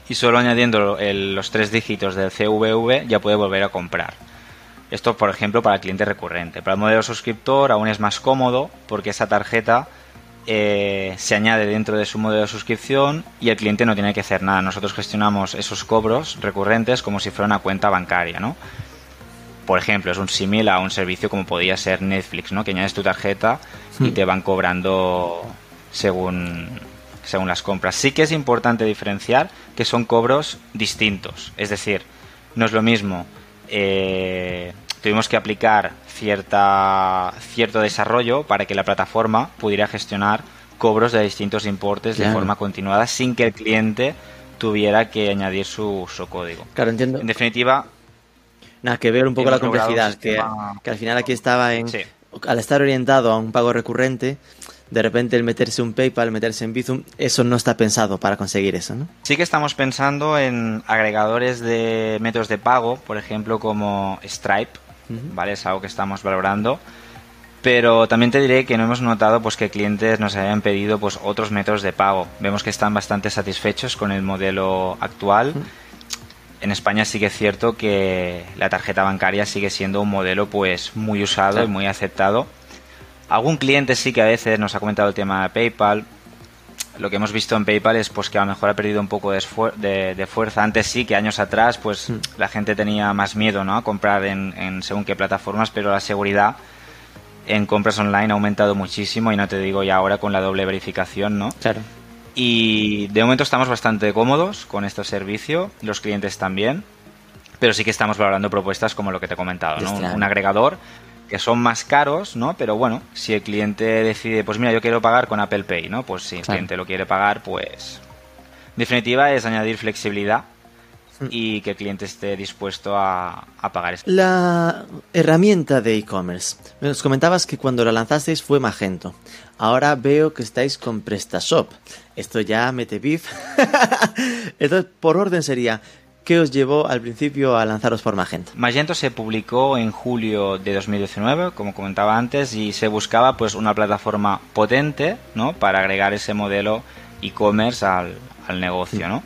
y solo añadiendo los tres dígitos del CVV ya puede volver a comprar. Esto, por ejemplo, para el cliente recurrente. Para el modelo suscriptor aún es más cómodo porque esa tarjeta eh, se añade dentro de su modelo de suscripción y el cliente no tiene que hacer nada. Nosotros gestionamos esos cobros recurrentes como si fuera una cuenta bancaria, ¿no? Por ejemplo, es un símil a un servicio como podría ser Netflix, ¿no? Que añades tu tarjeta y te van cobrando según según las compras. Sí que es importante diferenciar que son cobros distintos. Es decir, no es lo mismo. Eh, tuvimos que aplicar cierta, cierto desarrollo para que la plataforma pudiera gestionar cobros de distintos importes de forma continuada sin que el cliente tuviera que añadir su, su código. Claro, entiendo. En definitiva... Nada, que ver un poco la complejidad, que, que, al final aquí estaba en... Al estar orientado a un pago recurrente, de repente el meterse un PayPal, meterse en Bizum, eso no está pensado para conseguir eso, ¿no? Sí que estamos pensando en agregadores de métodos de pago, por ejemplo como Stripe, ¿vale? Es algo que estamos valorando. Pero también te diré que no hemos notado pues que clientes nos hayan pedido pues otros métodos de pago. Vemos que están bastante satisfechos con el modelo actual. En España sí que es cierto que la tarjeta bancaria sigue siendo un modelo pues muy usado y muy aceptado Algún cliente sí que a veces nos ha comentado el tema de PayPal. Lo que hemos visto en PayPal es pues que a lo mejor ha perdido un poco de, fuerza. Antes sí, que años atrás pues hmm. la gente tenía más miedo ¿no? a comprar en, según qué plataformas, pero la seguridad en compras online ha aumentado muchísimo y no te digo ya ahora con la doble verificación, ¿no? Claro. Y de momento estamos bastante cómodos con este servicio, los clientes también, pero sí que estamos valorando propuestas como lo que te he comentado, ¿no? un agregador que son más caros, ¿no? Pero bueno, si el cliente decide, pues mira, yo quiero pagar con Apple Pay, ¿no? Pues si el cliente lo quiere pagar, pues... En definitiva es añadir flexibilidad y que el cliente esté dispuesto a, pagar. La herramienta de e-commerce. Nos comentabas que cuando la lanzasteis fue Magento. Ahora veo que estáis con PrestaShop. Esto ya mete beef. Entonces, por orden sería, ¿qué os llevó al principio a lanzaros por Magento? Magento se publicó en julio de 2019, como comentaba antes, y se buscaba pues una plataforma potente, ¿no? Para agregar ese modelo e-commerce al, negocio, ¿no?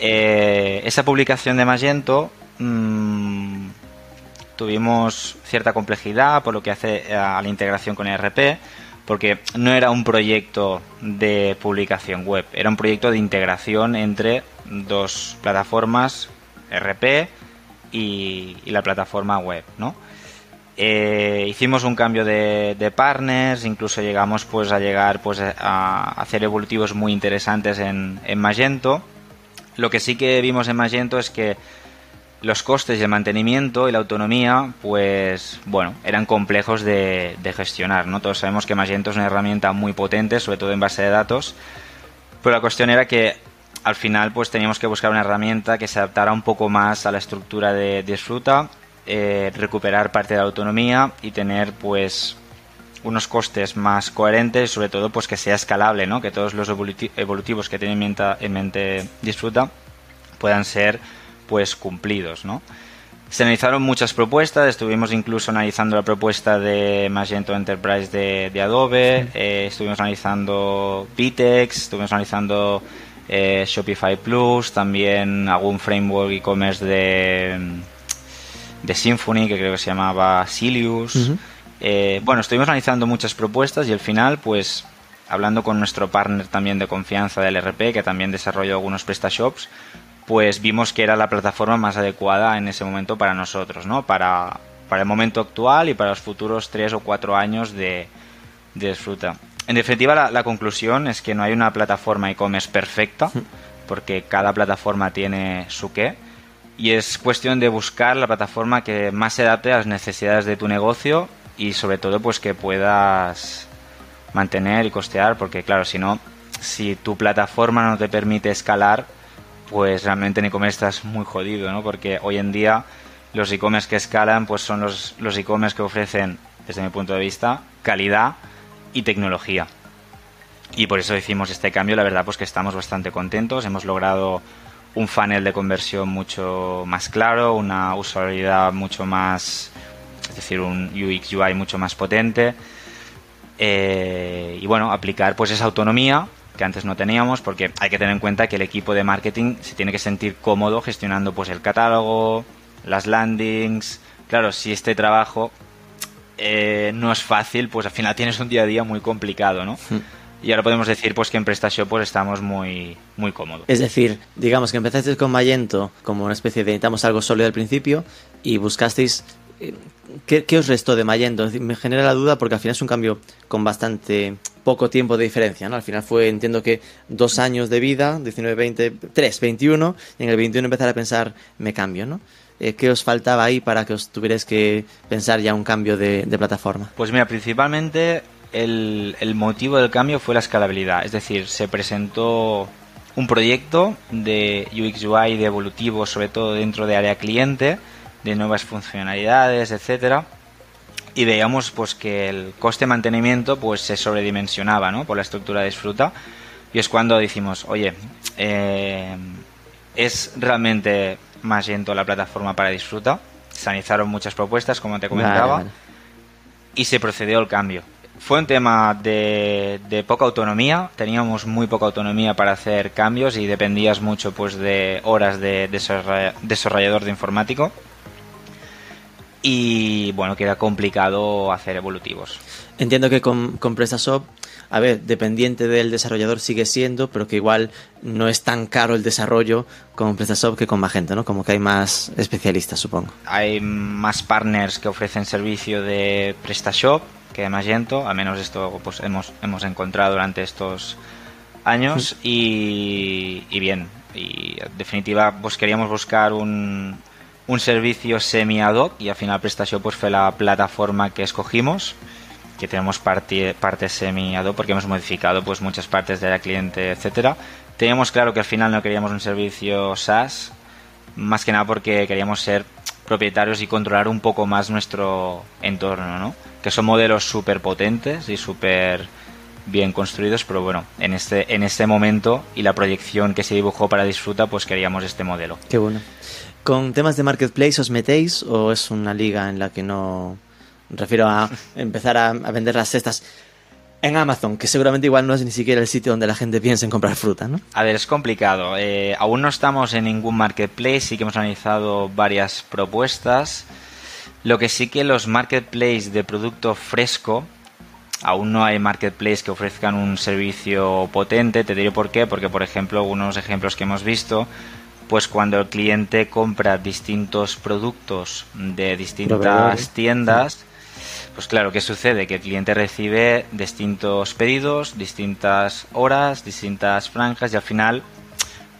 Eh, esa publicación de Magento mmm, tuvimos cierta complejidad por lo que hace a la integración con ERP porque no era un proyecto de publicación web, era un proyecto de integración entre dos plataformas, RP y, la plataforma web, ¿no? Eh, hicimos un cambio de, partners, incluso llegamos pues a llegar pues a hacer evolutivos muy interesantes en, en Magento. Lo que sí que vimos en Magento es que los costes de mantenimiento y la autonomía, pues bueno, eran complejos de, gestionar, ¿no? Todos sabemos que Magento es una herramienta muy potente, sobre todo en base de datos, pero la cuestión era que al final pues teníamos que buscar una herramienta que se adaptara un poco más a la estructura de Disfruta, eh, recuperar parte de la autonomía y tener pues unos costes más coherentes sobre todo pues que sea escalable, ¿no? Que todos los evolutivos que tiene en mente Disfruta puedan ser pues cumplidos, ¿no? Se analizaron muchas propuestas, estuvimos incluso analizando la propuesta de Magento Enterprise de, Adobe, eh, estuvimos analizando Vitex, estuvimos analizando eh, Shopify Plus, también algún framework e-commerce de, de Symfony que creo que se llamaba Silius. Eh, bueno, estuvimos analizando muchas propuestas y al final, pues hablando con nuestro partner también de confianza del RP, que también desarrolló algunos PrestaShops, pues vimos que era la plataforma más adecuada en ese momento para nosotros, ¿no? Para, el momento actual y para los futuros tres o cuatro años de, disfruta. En definitiva, la, conclusión es que no hay una plataforma e-commerce perfecta, porque cada plataforma tiene su qué, y es cuestión de buscar la plataforma que más se adapte a las necesidades de tu negocio y sobre todo pues que puedas mantener y costear, porque claro, si no, si tu plataforma no te permite escalar, pues realmente en e-commerce estás muy jodido, ¿no? Porque hoy en día los e-commerce que escalan pues son los, los e-commerce que ofrecen, desde mi punto de vista, calidad y tecnología. Y por eso hicimos este cambio, la verdad pues que estamos bastante contentos, hemos logrado un funnel de conversión mucho más claro, una usabilidad mucho más, es decir, un UX UI mucho más potente. Eh, y bueno, aplicar pues esa autonomía que antes no teníamos, porque hay que tener en cuenta que el equipo de marketing se tiene que sentir cómodo gestionando pues el catálogo, las landings. Claro, si este trabajo eh, no es fácil, pues al final tienes un día a día muy complicado, ¿no? Hmm. Y ahora podemos decir pues que en PrestaShop pues estamos muy, muy cómodos. Es decir, digamos que empezasteis con Magento como una especie de necesitamos algo sólido al principio y buscasteis eh, ¿Qué, os restó de Mayendo? Me genera la duda porque al final es un cambio con bastante poco tiempo de diferencia, ¿no? Al final fue, entiendo que dos años de vida, 19, 20, 3, 21, y en el 21 empezar a pensar, me cambio, ¿no? Eh, ¿Qué os faltaba ahí para que os tuvierais que pensar ya un cambio de, plataforma? Pues mira, principalmente el, el motivo del cambio fue la escalabilidad, es decir, se presentó un proyecto de UX UI, de evolutivo, sobre todo dentro de área cliente, de nuevas funcionalidades, etcétera y veíamos pues que el coste de mantenimiento pues se sobredimensionaba ¿no? por la estructura de disfruta y es cuando decimos oye eh, es realmente más lento la plataforma para disfruta se analizaron muchas propuestas como te comentaba y se procedió al cambio. Fue un tema de, de, poca autonomía teníamos muy poca autonomía para hacer cambios y dependías mucho pues de horas de desarrollador de informático y bueno, que era complicado hacer evolutivos. Entiendo que con, con PrestaShop, a ver, dependiente del desarrollador sigue siendo, pero que igual no es tan caro el desarrollo con PrestaShop que con Magento, ¿no? Como que hay más especialistas, supongo. Hay más partners que ofrecen servicio de PrestaShop que de Magento, al menos esto pues hemos, hemos encontrado durante estos años y, y bien, y en definitiva pues queríamos buscar un, un servicio semi ad hoc y al final PrestaShop pues la plataforma que escogimos que tenemos parte, parte semi ad hoc porque hemos modificado pues muchas partes de la cliente etcétera teníamos claro que al final no queríamos un servicio SaaS más que nada porque queríamos ser propietarios y controlar un poco más nuestro entorno, ¿no? Que son modelos súper potentes y súper bien construidos, pero bueno, en este, en este momento y la proyección que se dibujó para Disfruta, pues queríamos este modelo. Qué bueno. ¿Con temas de marketplace os metéis o es una liga en la que no... refiero a empezar a, vender las cestas en Amazon, que seguramente igual no es ni siquiera el sitio donde la gente piensa en comprar fruta, ¿no? A ver, es complicado. Eh, aún no estamos en ningún marketplace, sí que hemos analizado varias propuestas. Lo que sí que los marketplaces de producto fresco Aún no hay marketplace que ofrezcan un servicio potente. Te diré por qué. Porque, por ejemplo, algunos ejemplos que hemos visto, pues cuando el cliente compra distintos productos de distintas tiendas, pues claro, ¿qué sucede? Que el cliente recibe distintos pedidos, distintas horas, distintas franjas y al final,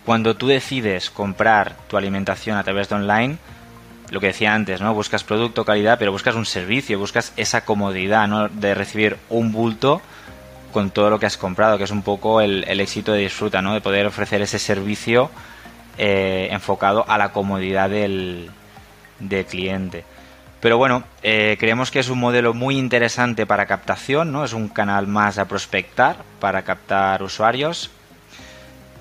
cuando tú decides comprar tu alimentación a través de online, lo que decía antes, ¿no? Buscas producto, calidad, pero buscas un servicio, buscas esa comodidad, ¿no? De recibir un bulto con todo lo que has comprado, que es un poco el, éxito de Disfruta, ¿no? De poder ofrecer ese servicio eh, enfocado a la comodidad del, cliente. Pero bueno, eh, creemos que es un modelo muy interesante para captación, ¿no? Es un canal más a prospectar para captar usuarios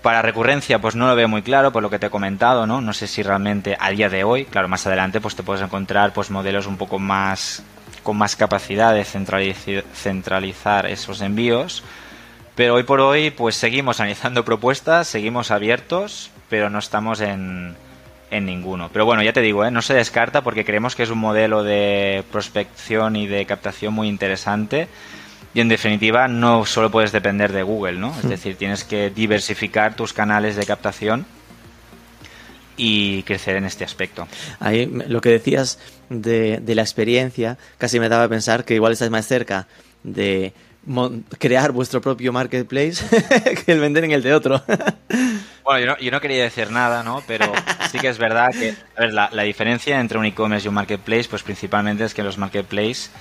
para recurrencia, pues no lo veo muy claro por lo que te he comentado, ¿no? No sé si realmente a día de hoy, claro, más adelante, pues te puedes encontrar pues modelos un poco más con más capacidad de centralizar esos envíos. Pero hoy por hoy, pues seguimos analizando propuestas, seguimos abiertos, pero no estamos en, en ninguno. Pero bueno, ya te digo, ¿eh? no se descarta porque creemos que es un modelo de prospección y de captación muy interesante y en definitiva, no solo puedes depender de Google, ¿no? Es hmm. decir, tienes que diversificar tus canales de captación y crecer en este aspecto. Ahí lo que decías de, la experiencia casi me daba a pensar que igual estás más cerca de crear vuestro propio marketplace que el vender en el de otro. bueno, yo no, yo no, quería decir nada, ¿no? Pero sí que es verdad que, a ver, la, la diferencia entre un e-commerce y un marketplace, pues principalmente es que los marketplaces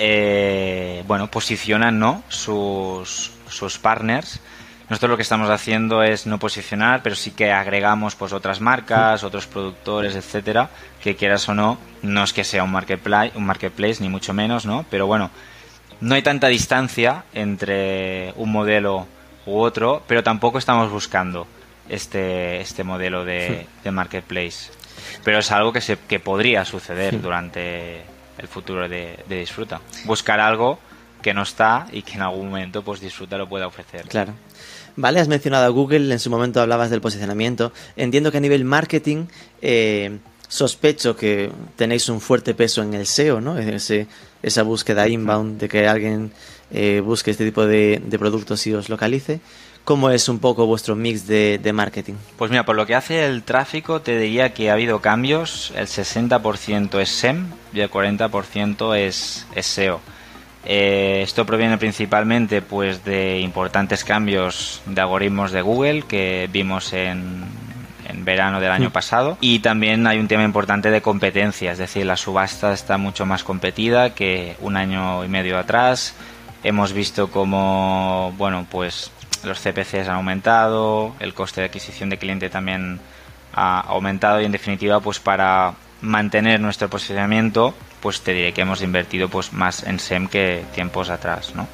eh, bueno, posicionan ¿no? sus, sus partners. Nosotros lo que estamos haciendo es no posicionar, pero sí que agregamos pues otras marcas, otros productores, etcétera, que quieras o no, no es que sea un marketplace, un marketplace ni mucho menos, ¿no? Pero bueno, no hay tanta distancia entre un modelo u otro, pero tampoco estamos buscando este, este modelo de, marketplace. Pero es algo que, se, que podría suceder durante el futuro de, Disfruta. Buscar algo que no está y que en algún momento pues Disfruta lo pueda ofrecer. Claro. Vale, has mencionado a Google, en su momento hablabas del posicionamiento. Entiendo que a nivel marketing eh, sospecho que tenéis un fuerte peso en el SEO, ¿no? Ese, esa búsqueda inbound de que alguien eh, busque este tipo de, de productos y os localice. ¿Cómo es un poco vuestro mix de, marketing? Pues mira, por lo que hace el tráfico, te diría que ha habido cambios. El 60% es SEM y el 40% es, SEO. Eh, esto proviene principalmente pues de importantes cambios de algoritmos de Google que vimos en, en verano del año mm. pasado y también hay un tema importante de competencia, es decir, la subasta está mucho más competida que un año y medio atrás. Hemos visto como, bueno, pues los CPCs han aumentado, el coste de adquisición de cliente también ha aumentado y en definitiva pues para mantener nuestro posicionamiento pues te diré que hemos invertido pues más en SEM que tiempos atrás, ¿no?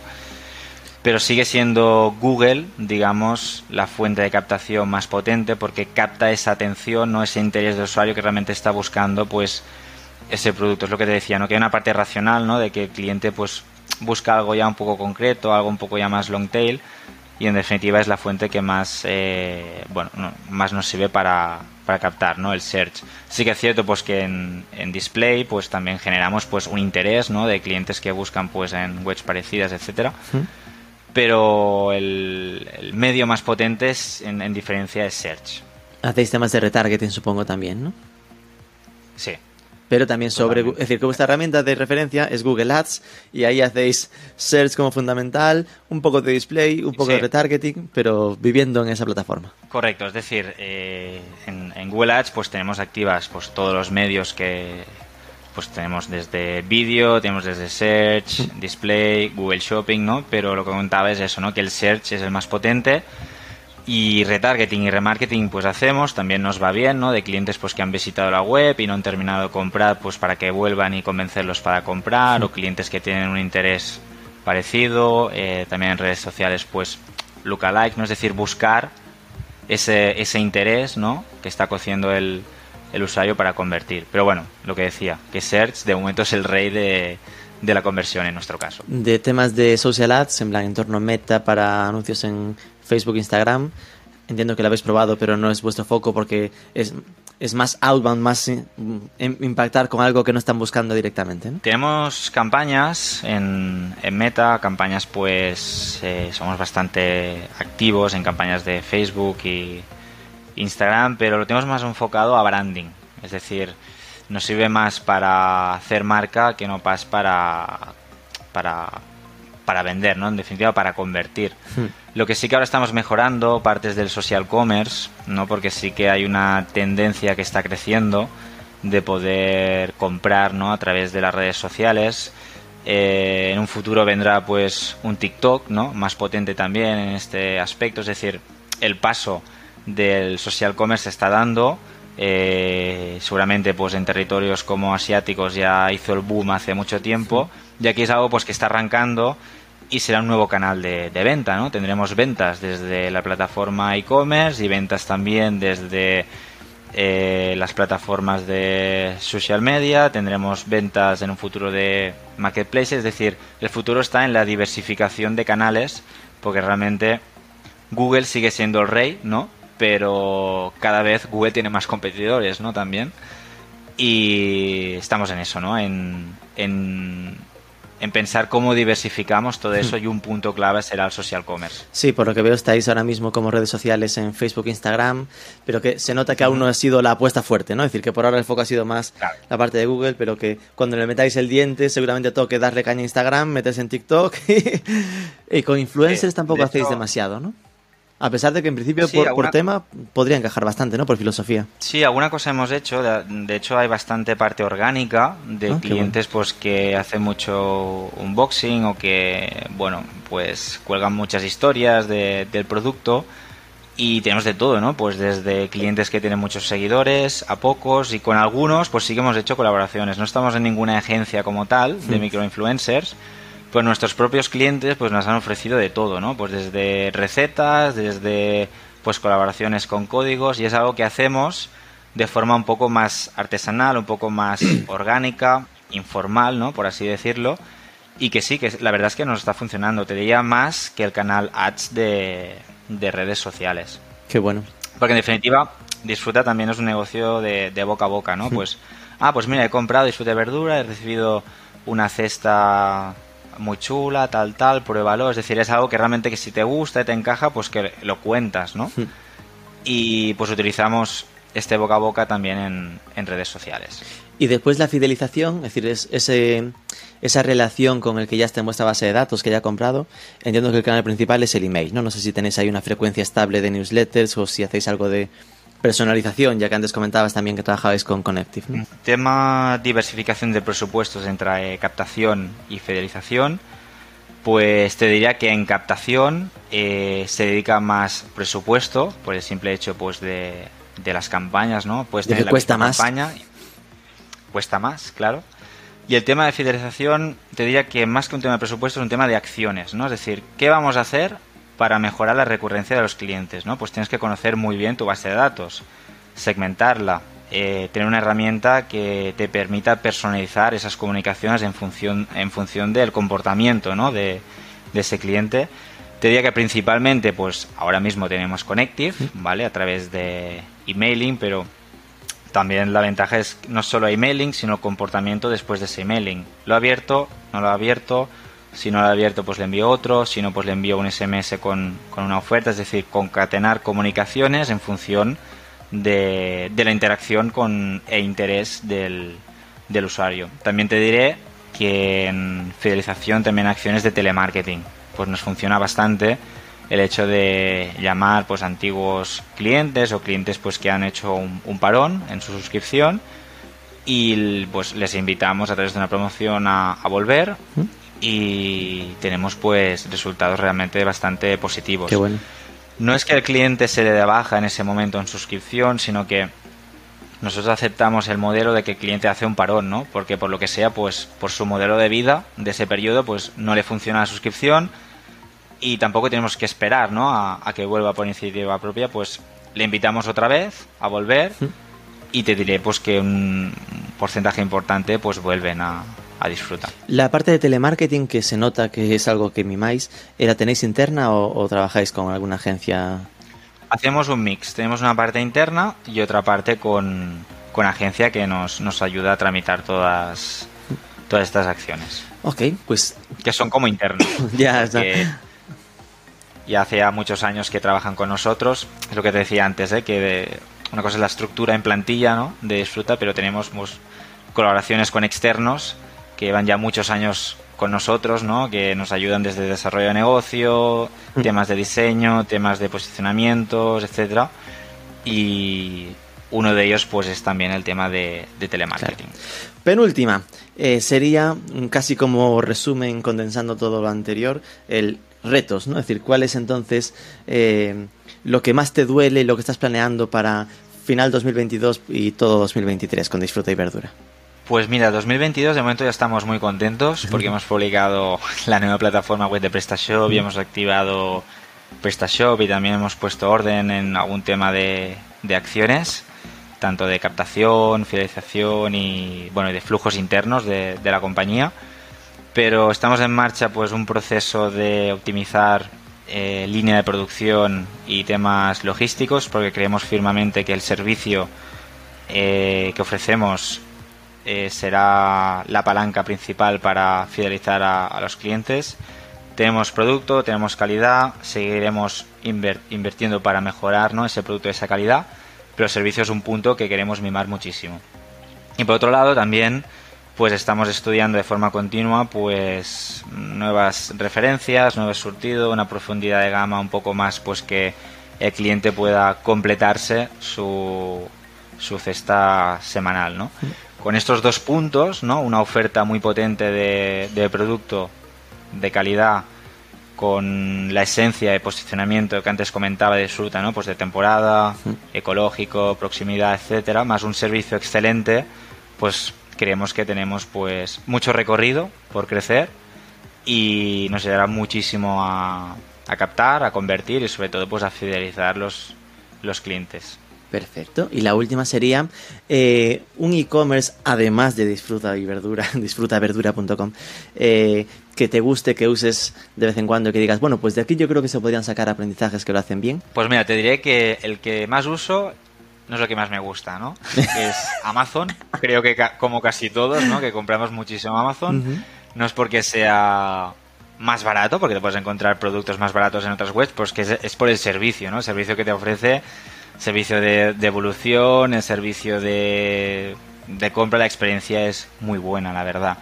Pero sigue siendo Google, digamos, la fuente de captación más potente porque capta esa atención, no ese interés del usuario que realmente está buscando pues ese producto. Es lo que te decía, ¿no? Que hay una parte racional, ¿no? De que el cliente pues busca algo ya un poco concreto, algo un poco ya más long tail, y en definitiva es la fuente que más eh, bueno más nos sirve para, para, captar no el search sí que es cierto pues que en, display pues también generamos pues un interés no de clientes que buscan pues en webs parecidas etcétera pero el, medio más potente es, en, en diferencia es search hacéis temas de retargeting supongo también no sí. Pero también sobre, es decir, que vuestra herramienta de referencia es Google Ads y ahí hacéis search como fundamental, un poco de display, un poco de retargeting, pero viviendo en esa plataforma. Correcto, es decir, eh, en, Google Ads pues tenemos activas pues todos los medios que pues tenemos desde vídeo, tenemos desde search, display, Google Shopping, ¿no? Pero lo que comentaba es eso, ¿no? Que el search es el más potente Y retargeting y remarketing pues hacemos, también nos va bien, ¿no? De clientes pues que han visitado la web y no han terminado de comprar pues para que vuelvan y convencerlos para comprar o clientes que tienen un interés parecido, eh, también en redes sociales pues lookalike, ¿no? Es decir, buscar ese, ese interés, ¿no? Que está cociendo el, el usuario para convertir. Pero bueno, lo que decía, que Search de momento es el rey de, de la conversión en nuestro caso. De temas de social ads, en plan entorno meta para anuncios en Facebook, Instagram, entiendo que lo habéis probado, pero no es vuestro foco porque es, es más outbound, más impactar con algo que no están buscando directamente. Tenemos campañas en, en, Meta, campañas pues eh, somos bastante activos en campañas de Facebook y Instagram, pero lo tenemos más enfocado a branding, es decir, nos sirve más para hacer marca que no pas para para para vender, ¿no? En definitiva, para convertir. Hmm. Lo que sí que ahora estamos mejorando partes del social commerce, ¿no? Porque sí que hay una tendencia que está creciendo de poder comprar, ¿no? A través de las redes sociales. Eh, en un futuro vendrá, pues, un TikTok, ¿no? Más potente también en este aspecto. Es decir, el paso del social commerce se está dando. Eh, seguramente pues en territorios como asiáticos ya hizo el boom hace mucho tiempo y aquí es algo pues que está arrancando y será un nuevo canal de, venta, ¿no? Tendremos ventas desde la plataforma e-commerce y ventas también desde eh, las plataformas de social media, tendremos ventas en un futuro de marketplace, es decir, el futuro está en la diversificación de canales, porque realmente Google sigue siendo el rey, ¿no? Pero cada vez Google tiene más competidores, ¿no? También. Y estamos en eso, ¿no? en en pensar cómo diversificamos todo eso y un punto clave será el social commerce. Sí, por lo que veo estáis ahora mismo como redes sociales en Facebook, Instagram, pero que se nota que aún no ha sido la apuesta fuerte, ¿no? Es decir, que por ahora el foco ha sido más la parte de Google, pero que cuando le metáis el diente seguramente toque darle caña a Instagram, meterse en TikTok y, con influencers tampoco hacéis demasiado, ¿no? A pesar de que en principio por, tema podría encajar bastante, ¿no? Por filosofía. Sí, alguna cosa hemos hecho. De, hecho, hay bastante parte orgánica de ah, clientes pues que hacen mucho unboxing o que, bueno, pues cuelgan muchas historias del producto. Y tenemos de todo, ¿no? Pues desde clientes que tienen muchos seguidores a pocos y con algunos pues sí que hemos hecho colaboraciones. No estamos en ninguna agencia como tal de hmm. microinfluencers, pues nuestros propios clientes pues nos han ofrecido de todo, ¿no? Pues desde recetas, desde pues colaboraciones con códigos y es algo que hacemos de forma un poco más artesanal, un poco más orgánica, informal, ¿no? Por así decirlo. Y que sí, que la verdad es que nos está funcionando. Te diría más que el canal ads de, de redes sociales. Qué bueno. Porque en definitiva, Disfruta también es un negocio de, de boca a boca, ¿no? Pues, ah, pues mira, he comprado Disfruta de verdura, he recibido una cesta muy chula, tal, tal, pruébalo. Es decir, es algo que realmente que si te gusta y te encaja, pues que lo cuentas, ¿no? Y pues utilizamos este boca a boca también en, en, redes sociales. Y después la fidelización, es decir, es ese, esa relación con el que ya está en vuestra base de datos que ya ha comprado. Entiendo que el canal principal es el email, ¿no? No sé si tenéis ahí una frecuencia estable de newsletters o si hacéis algo de personalización, ya que antes comentabas también que trabajabais con Connective. ¿no? Tema diversificación de presupuestos entre captación y fidelización. Pues te diría que en captación eh, se dedica más presupuesto por el simple hecho pues de, las campañas, ¿no? Pues de que cuesta más. Campaña, cuesta más, claro. Y el tema de fidelización, te diría que más que un tema de presupuesto es un tema de acciones, ¿no? Es decir, ¿qué vamos a hacer para mejorar la recurrencia de los clientes, ¿no? Pues tienes que conocer muy bien tu base de datos, segmentarla, eh, tener una herramienta que te permita personalizar esas comunicaciones en función, en función del comportamiento, ¿no? de, ese cliente. Te diría que principalmente, pues ahora mismo tenemos Connective, ¿vale? A través de emailing, pero también la ventaja es no solo emailing, sino comportamiento después de ese emailing. Lo abierto, no lo abierto, si no lo ha abierto, pues le envío otro. Si no, pues le envío un SMS con, una oferta. Es decir, concatenar comunicaciones en función de, la interacción con, e interés del, del usuario. También te diré que en fidelización también acciones de telemarketing. Pues nos funciona bastante el hecho de llamar pues antiguos clientes o clientes pues que han hecho un, parón en su suscripción y pues les invitamos a través de una promoción a, a volver y tenemos pues resultados realmente bastante positivos. Qué bueno. no es que el cliente se le dé baja en ese momento en suscripción, sino que nosotros aceptamos el modelo de que el cliente hace un parón, ¿no? Porque por lo que sea, pues por su modelo de vida de ese periodo, pues no le funciona la suscripción y tampoco tenemos que esperar, ¿no? A, que vuelva por iniciativa propia, pues le invitamos otra vez a volver y te diré pues que un porcentaje importante pues vuelven a, disfrutar. La parte de telemarketing que se nota que es algo que mimáis, ¿la tenéis interna o trabajáis con alguna agencia Hacemos un mix. Tenemos una parte interna y otra parte con, agencia que nos, nos ayuda a tramitar todas, todas estas acciones. Ok, pues... Que son como internos. ya está. Ya hace ya muchos años que trabajan con nosotros. Es lo que te decía antes, ¿eh? que una cosa es la estructura en plantilla ¿no? de Disfruta, pero tenemos pues, colaboraciones con externos que llevan ya muchos años con nosotros, ¿no? que nos ayudan desde desarrollo de negocio, mm. temas de diseño, temas de posicionamientos, etcétera. Y uno de ellos pues es también el tema de, telemarketing. Penúltima, eh, sería casi como resumen, condensando todo lo anterior, el retos, ¿no? Es decir, cuál es entonces eh, lo que más te duele, lo que estás planeando para final 2022 y todo 2023 con Disfruta y Verdura. Pues mira, 2022 de momento ya estamos muy contentos porque hemos publicado la nueva plataforma web de PrestaShop y hemos activado PrestaShop y también hemos puesto orden en algún tema de, acciones, tanto de captación, fidelización y bueno, de flujos internos de, la compañía. Pero estamos en marcha pues un proceso de optimizar eh, línea de producción y temas logísticos porque creemos firmemente que el servicio eh, que ofrecemos eh, será la palanca principal para fidelizar a, los clientes. Tenemos producto, tenemos calidad, seguiremos invirtiendo para mejorar ¿no? ese producto esa calidad, pero el servicio es un punto que queremos mimar muchísimo. Y por otro lado también pues estamos estudiando de forma continua pues nuevas referencias, nuevo surtido, una profundidad de gama un poco más pues que el cliente pueda completarse su, su cesta semanal, ¿no? Con estos dos puntos, ¿no? Una oferta muy potente de, producto de calidad con la esencia de posicionamiento que antes comentaba de fruta, ¿no? Pues de temporada, ecológico, proximidad, etcétera, más un servicio excelente, pues creemos que tenemos pues mucho recorrido por crecer y nos ayudará muchísimo a, a captar, a convertir y sobre todo pues a fidelizar los, los clientes. Perfecto. Y la última sería eh, un e-commerce, además de Disfruta y Verdura, disfrutaverdura.com, eh, que te guste, que uses de vez en cuando, que digas, bueno, pues de aquí yo creo que se podrían sacar aprendizajes que lo hacen bien. Pues mira, te diré que el que más uso no es lo que más me gusta, ¿no? es Amazon. Creo que como casi todos, ¿no? Que compramos muchísimo Amazon. No es porque sea más barato, porque te puedes encontrar productos más baratos en otras webs, pues que es, es por el servicio, ¿no? El servicio que te ofrece servicio de, evolución, el servicio de, de, compra, la experiencia es muy buena, la verdad.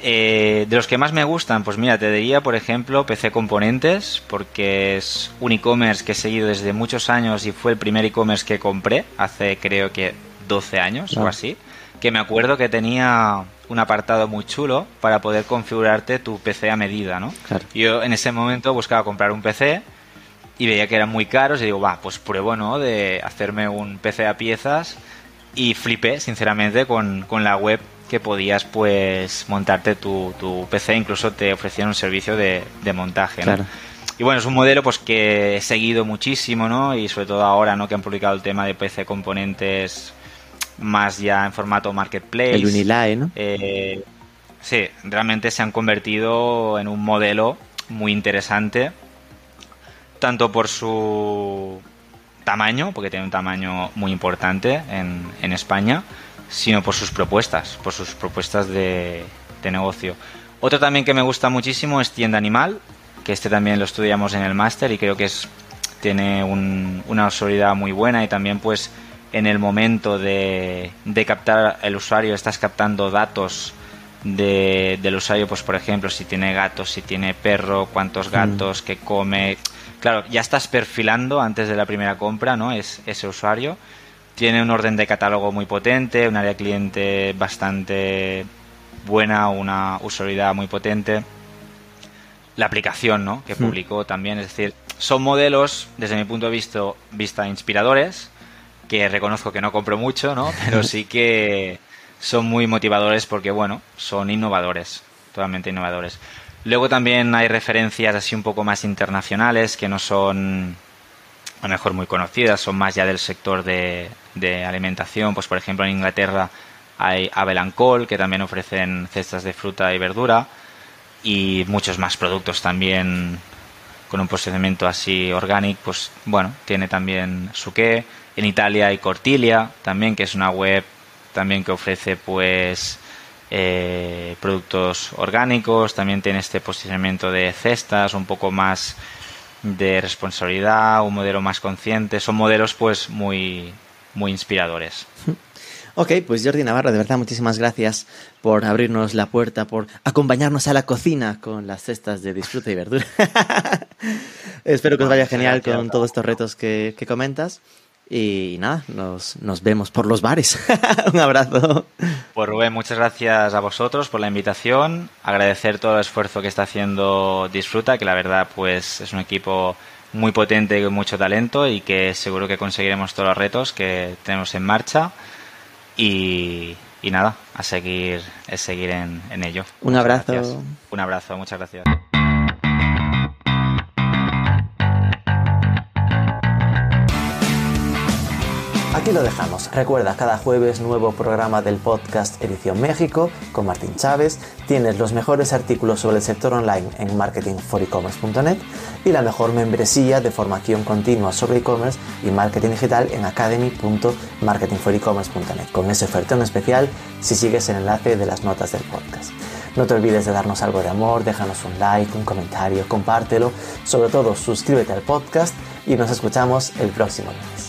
Eh, de los que más me gustan, pues mira, te diría, por ejemplo, PC Componentes, porque es un e-commerce que he seguido desde muchos años y fue el primer e-commerce que compré hace creo que 12 años o ah. así, que me acuerdo que tenía un apartado muy chulo para poder configurarte tu PC a medida, ¿no? Yo en ese momento buscaba comprar un PC y veía que eran muy caros y digo, va, pues pruebo, ¿no? De hacerme un PC a piezas y flipé, sinceramente, con, la web que podías pues montarte tu, tu PC, incluso te ofrecían un servicio de, montaje, ¿no? Y bueno, es un modelo pues que he seguido muchísimo, ¿no? Y sobre todo ahora, ¿no? Que han publicado el tema de PC componentes más ya en formato marketplace. El Unilae, ¿no? Eh, sí, realmente se han convertido en un modelo muy interesante tanto por su tamaño, porque tiene un tamaño muy importante en, España, sino por sus propuestas, por sus propuestas de, negocio. Otro también que me gusta muchísimo es Tienda Animal, que este también lo estudiamos en el máster y creo que es tiene una autoridad muy buena y también pues en el momento de, de captar el usuario estás captando datos de, del usuario, pues por ejemplo, si tiene gatos, si tiene perro, cuántos mm. gatos, qué come, Claro, ya estás perfilando antes de la primera compra, ¿no? Es ese usuario. Tiene un orden de catálogo muy potente, un área cliente bastante buena, una usabilidad muy potente. la aplicación ¿no? que publicó también. Es decir, son modelos, desde mi punto de vista, vista inspiradores, que reconozco que no compro mucho, ¿no? pero sí que son muy motivadores porque, bueno, son innovadores, totalmente innovadores. Luego también hay referencias así un poco más internacionales que no son a lo mejor muy conocidas, son más ya del sector de, de alimentación. Pues por ejemplo en Inglaterra hay Abel que también ofrecen cestas de fruta y verdura y muchos más productos también con un posicionamiento así orgánico, pues bueno, tiene también su qué. En Italia hay Cortilia también, que es una web también que ofrece pues eh, productos orgánicos, también tiene este posicionamiento de cestas, un poco más de responsabilidad, un modelo más consciente, son modelos pues muy, muy inspiradores. Ok, pues Jordi Navarro, de verdad muchísimas gracias por abrirnos la puerta, por acompañarnos a la cocina con las cestas de disfrute y verdura. Espero que os vaya genial con todos estos retos que, que comentas. Y nada, nos, nos vemos por los bares. Un abrazo. Pues Rubén, muchas gracias a vosotros por la invitación. Agradecer todo el esfuerzo que está haciendo Disfruta, que la verdad pues es un equipo muy potente y con mucho talento y que seguro que conseguiremos todos los retos que tenemos en marcha. Y, y nada, a seguir, a seguir en, en ello. Un abrazo. Un abrazo, muchas gracias. Aquí lo dejamos. Recuerda, cada jueves nuevo programa del podcast Edición México con Martín Chávez. Tienes los mejores artículos sobre el sector online en marketingforecommerce.net y la mejor membresía de formación continua sobre e-commerce y marketing digital en academy.marketingforecommerce.net con ese ofertón especial si sigues el enlace de las notas del podcast. No te olvides de darnos algo de amor, déjanos un like, un comentario, compártelo, sobre todo suscríbete al podcast y nos escuchamos el próximo lunes.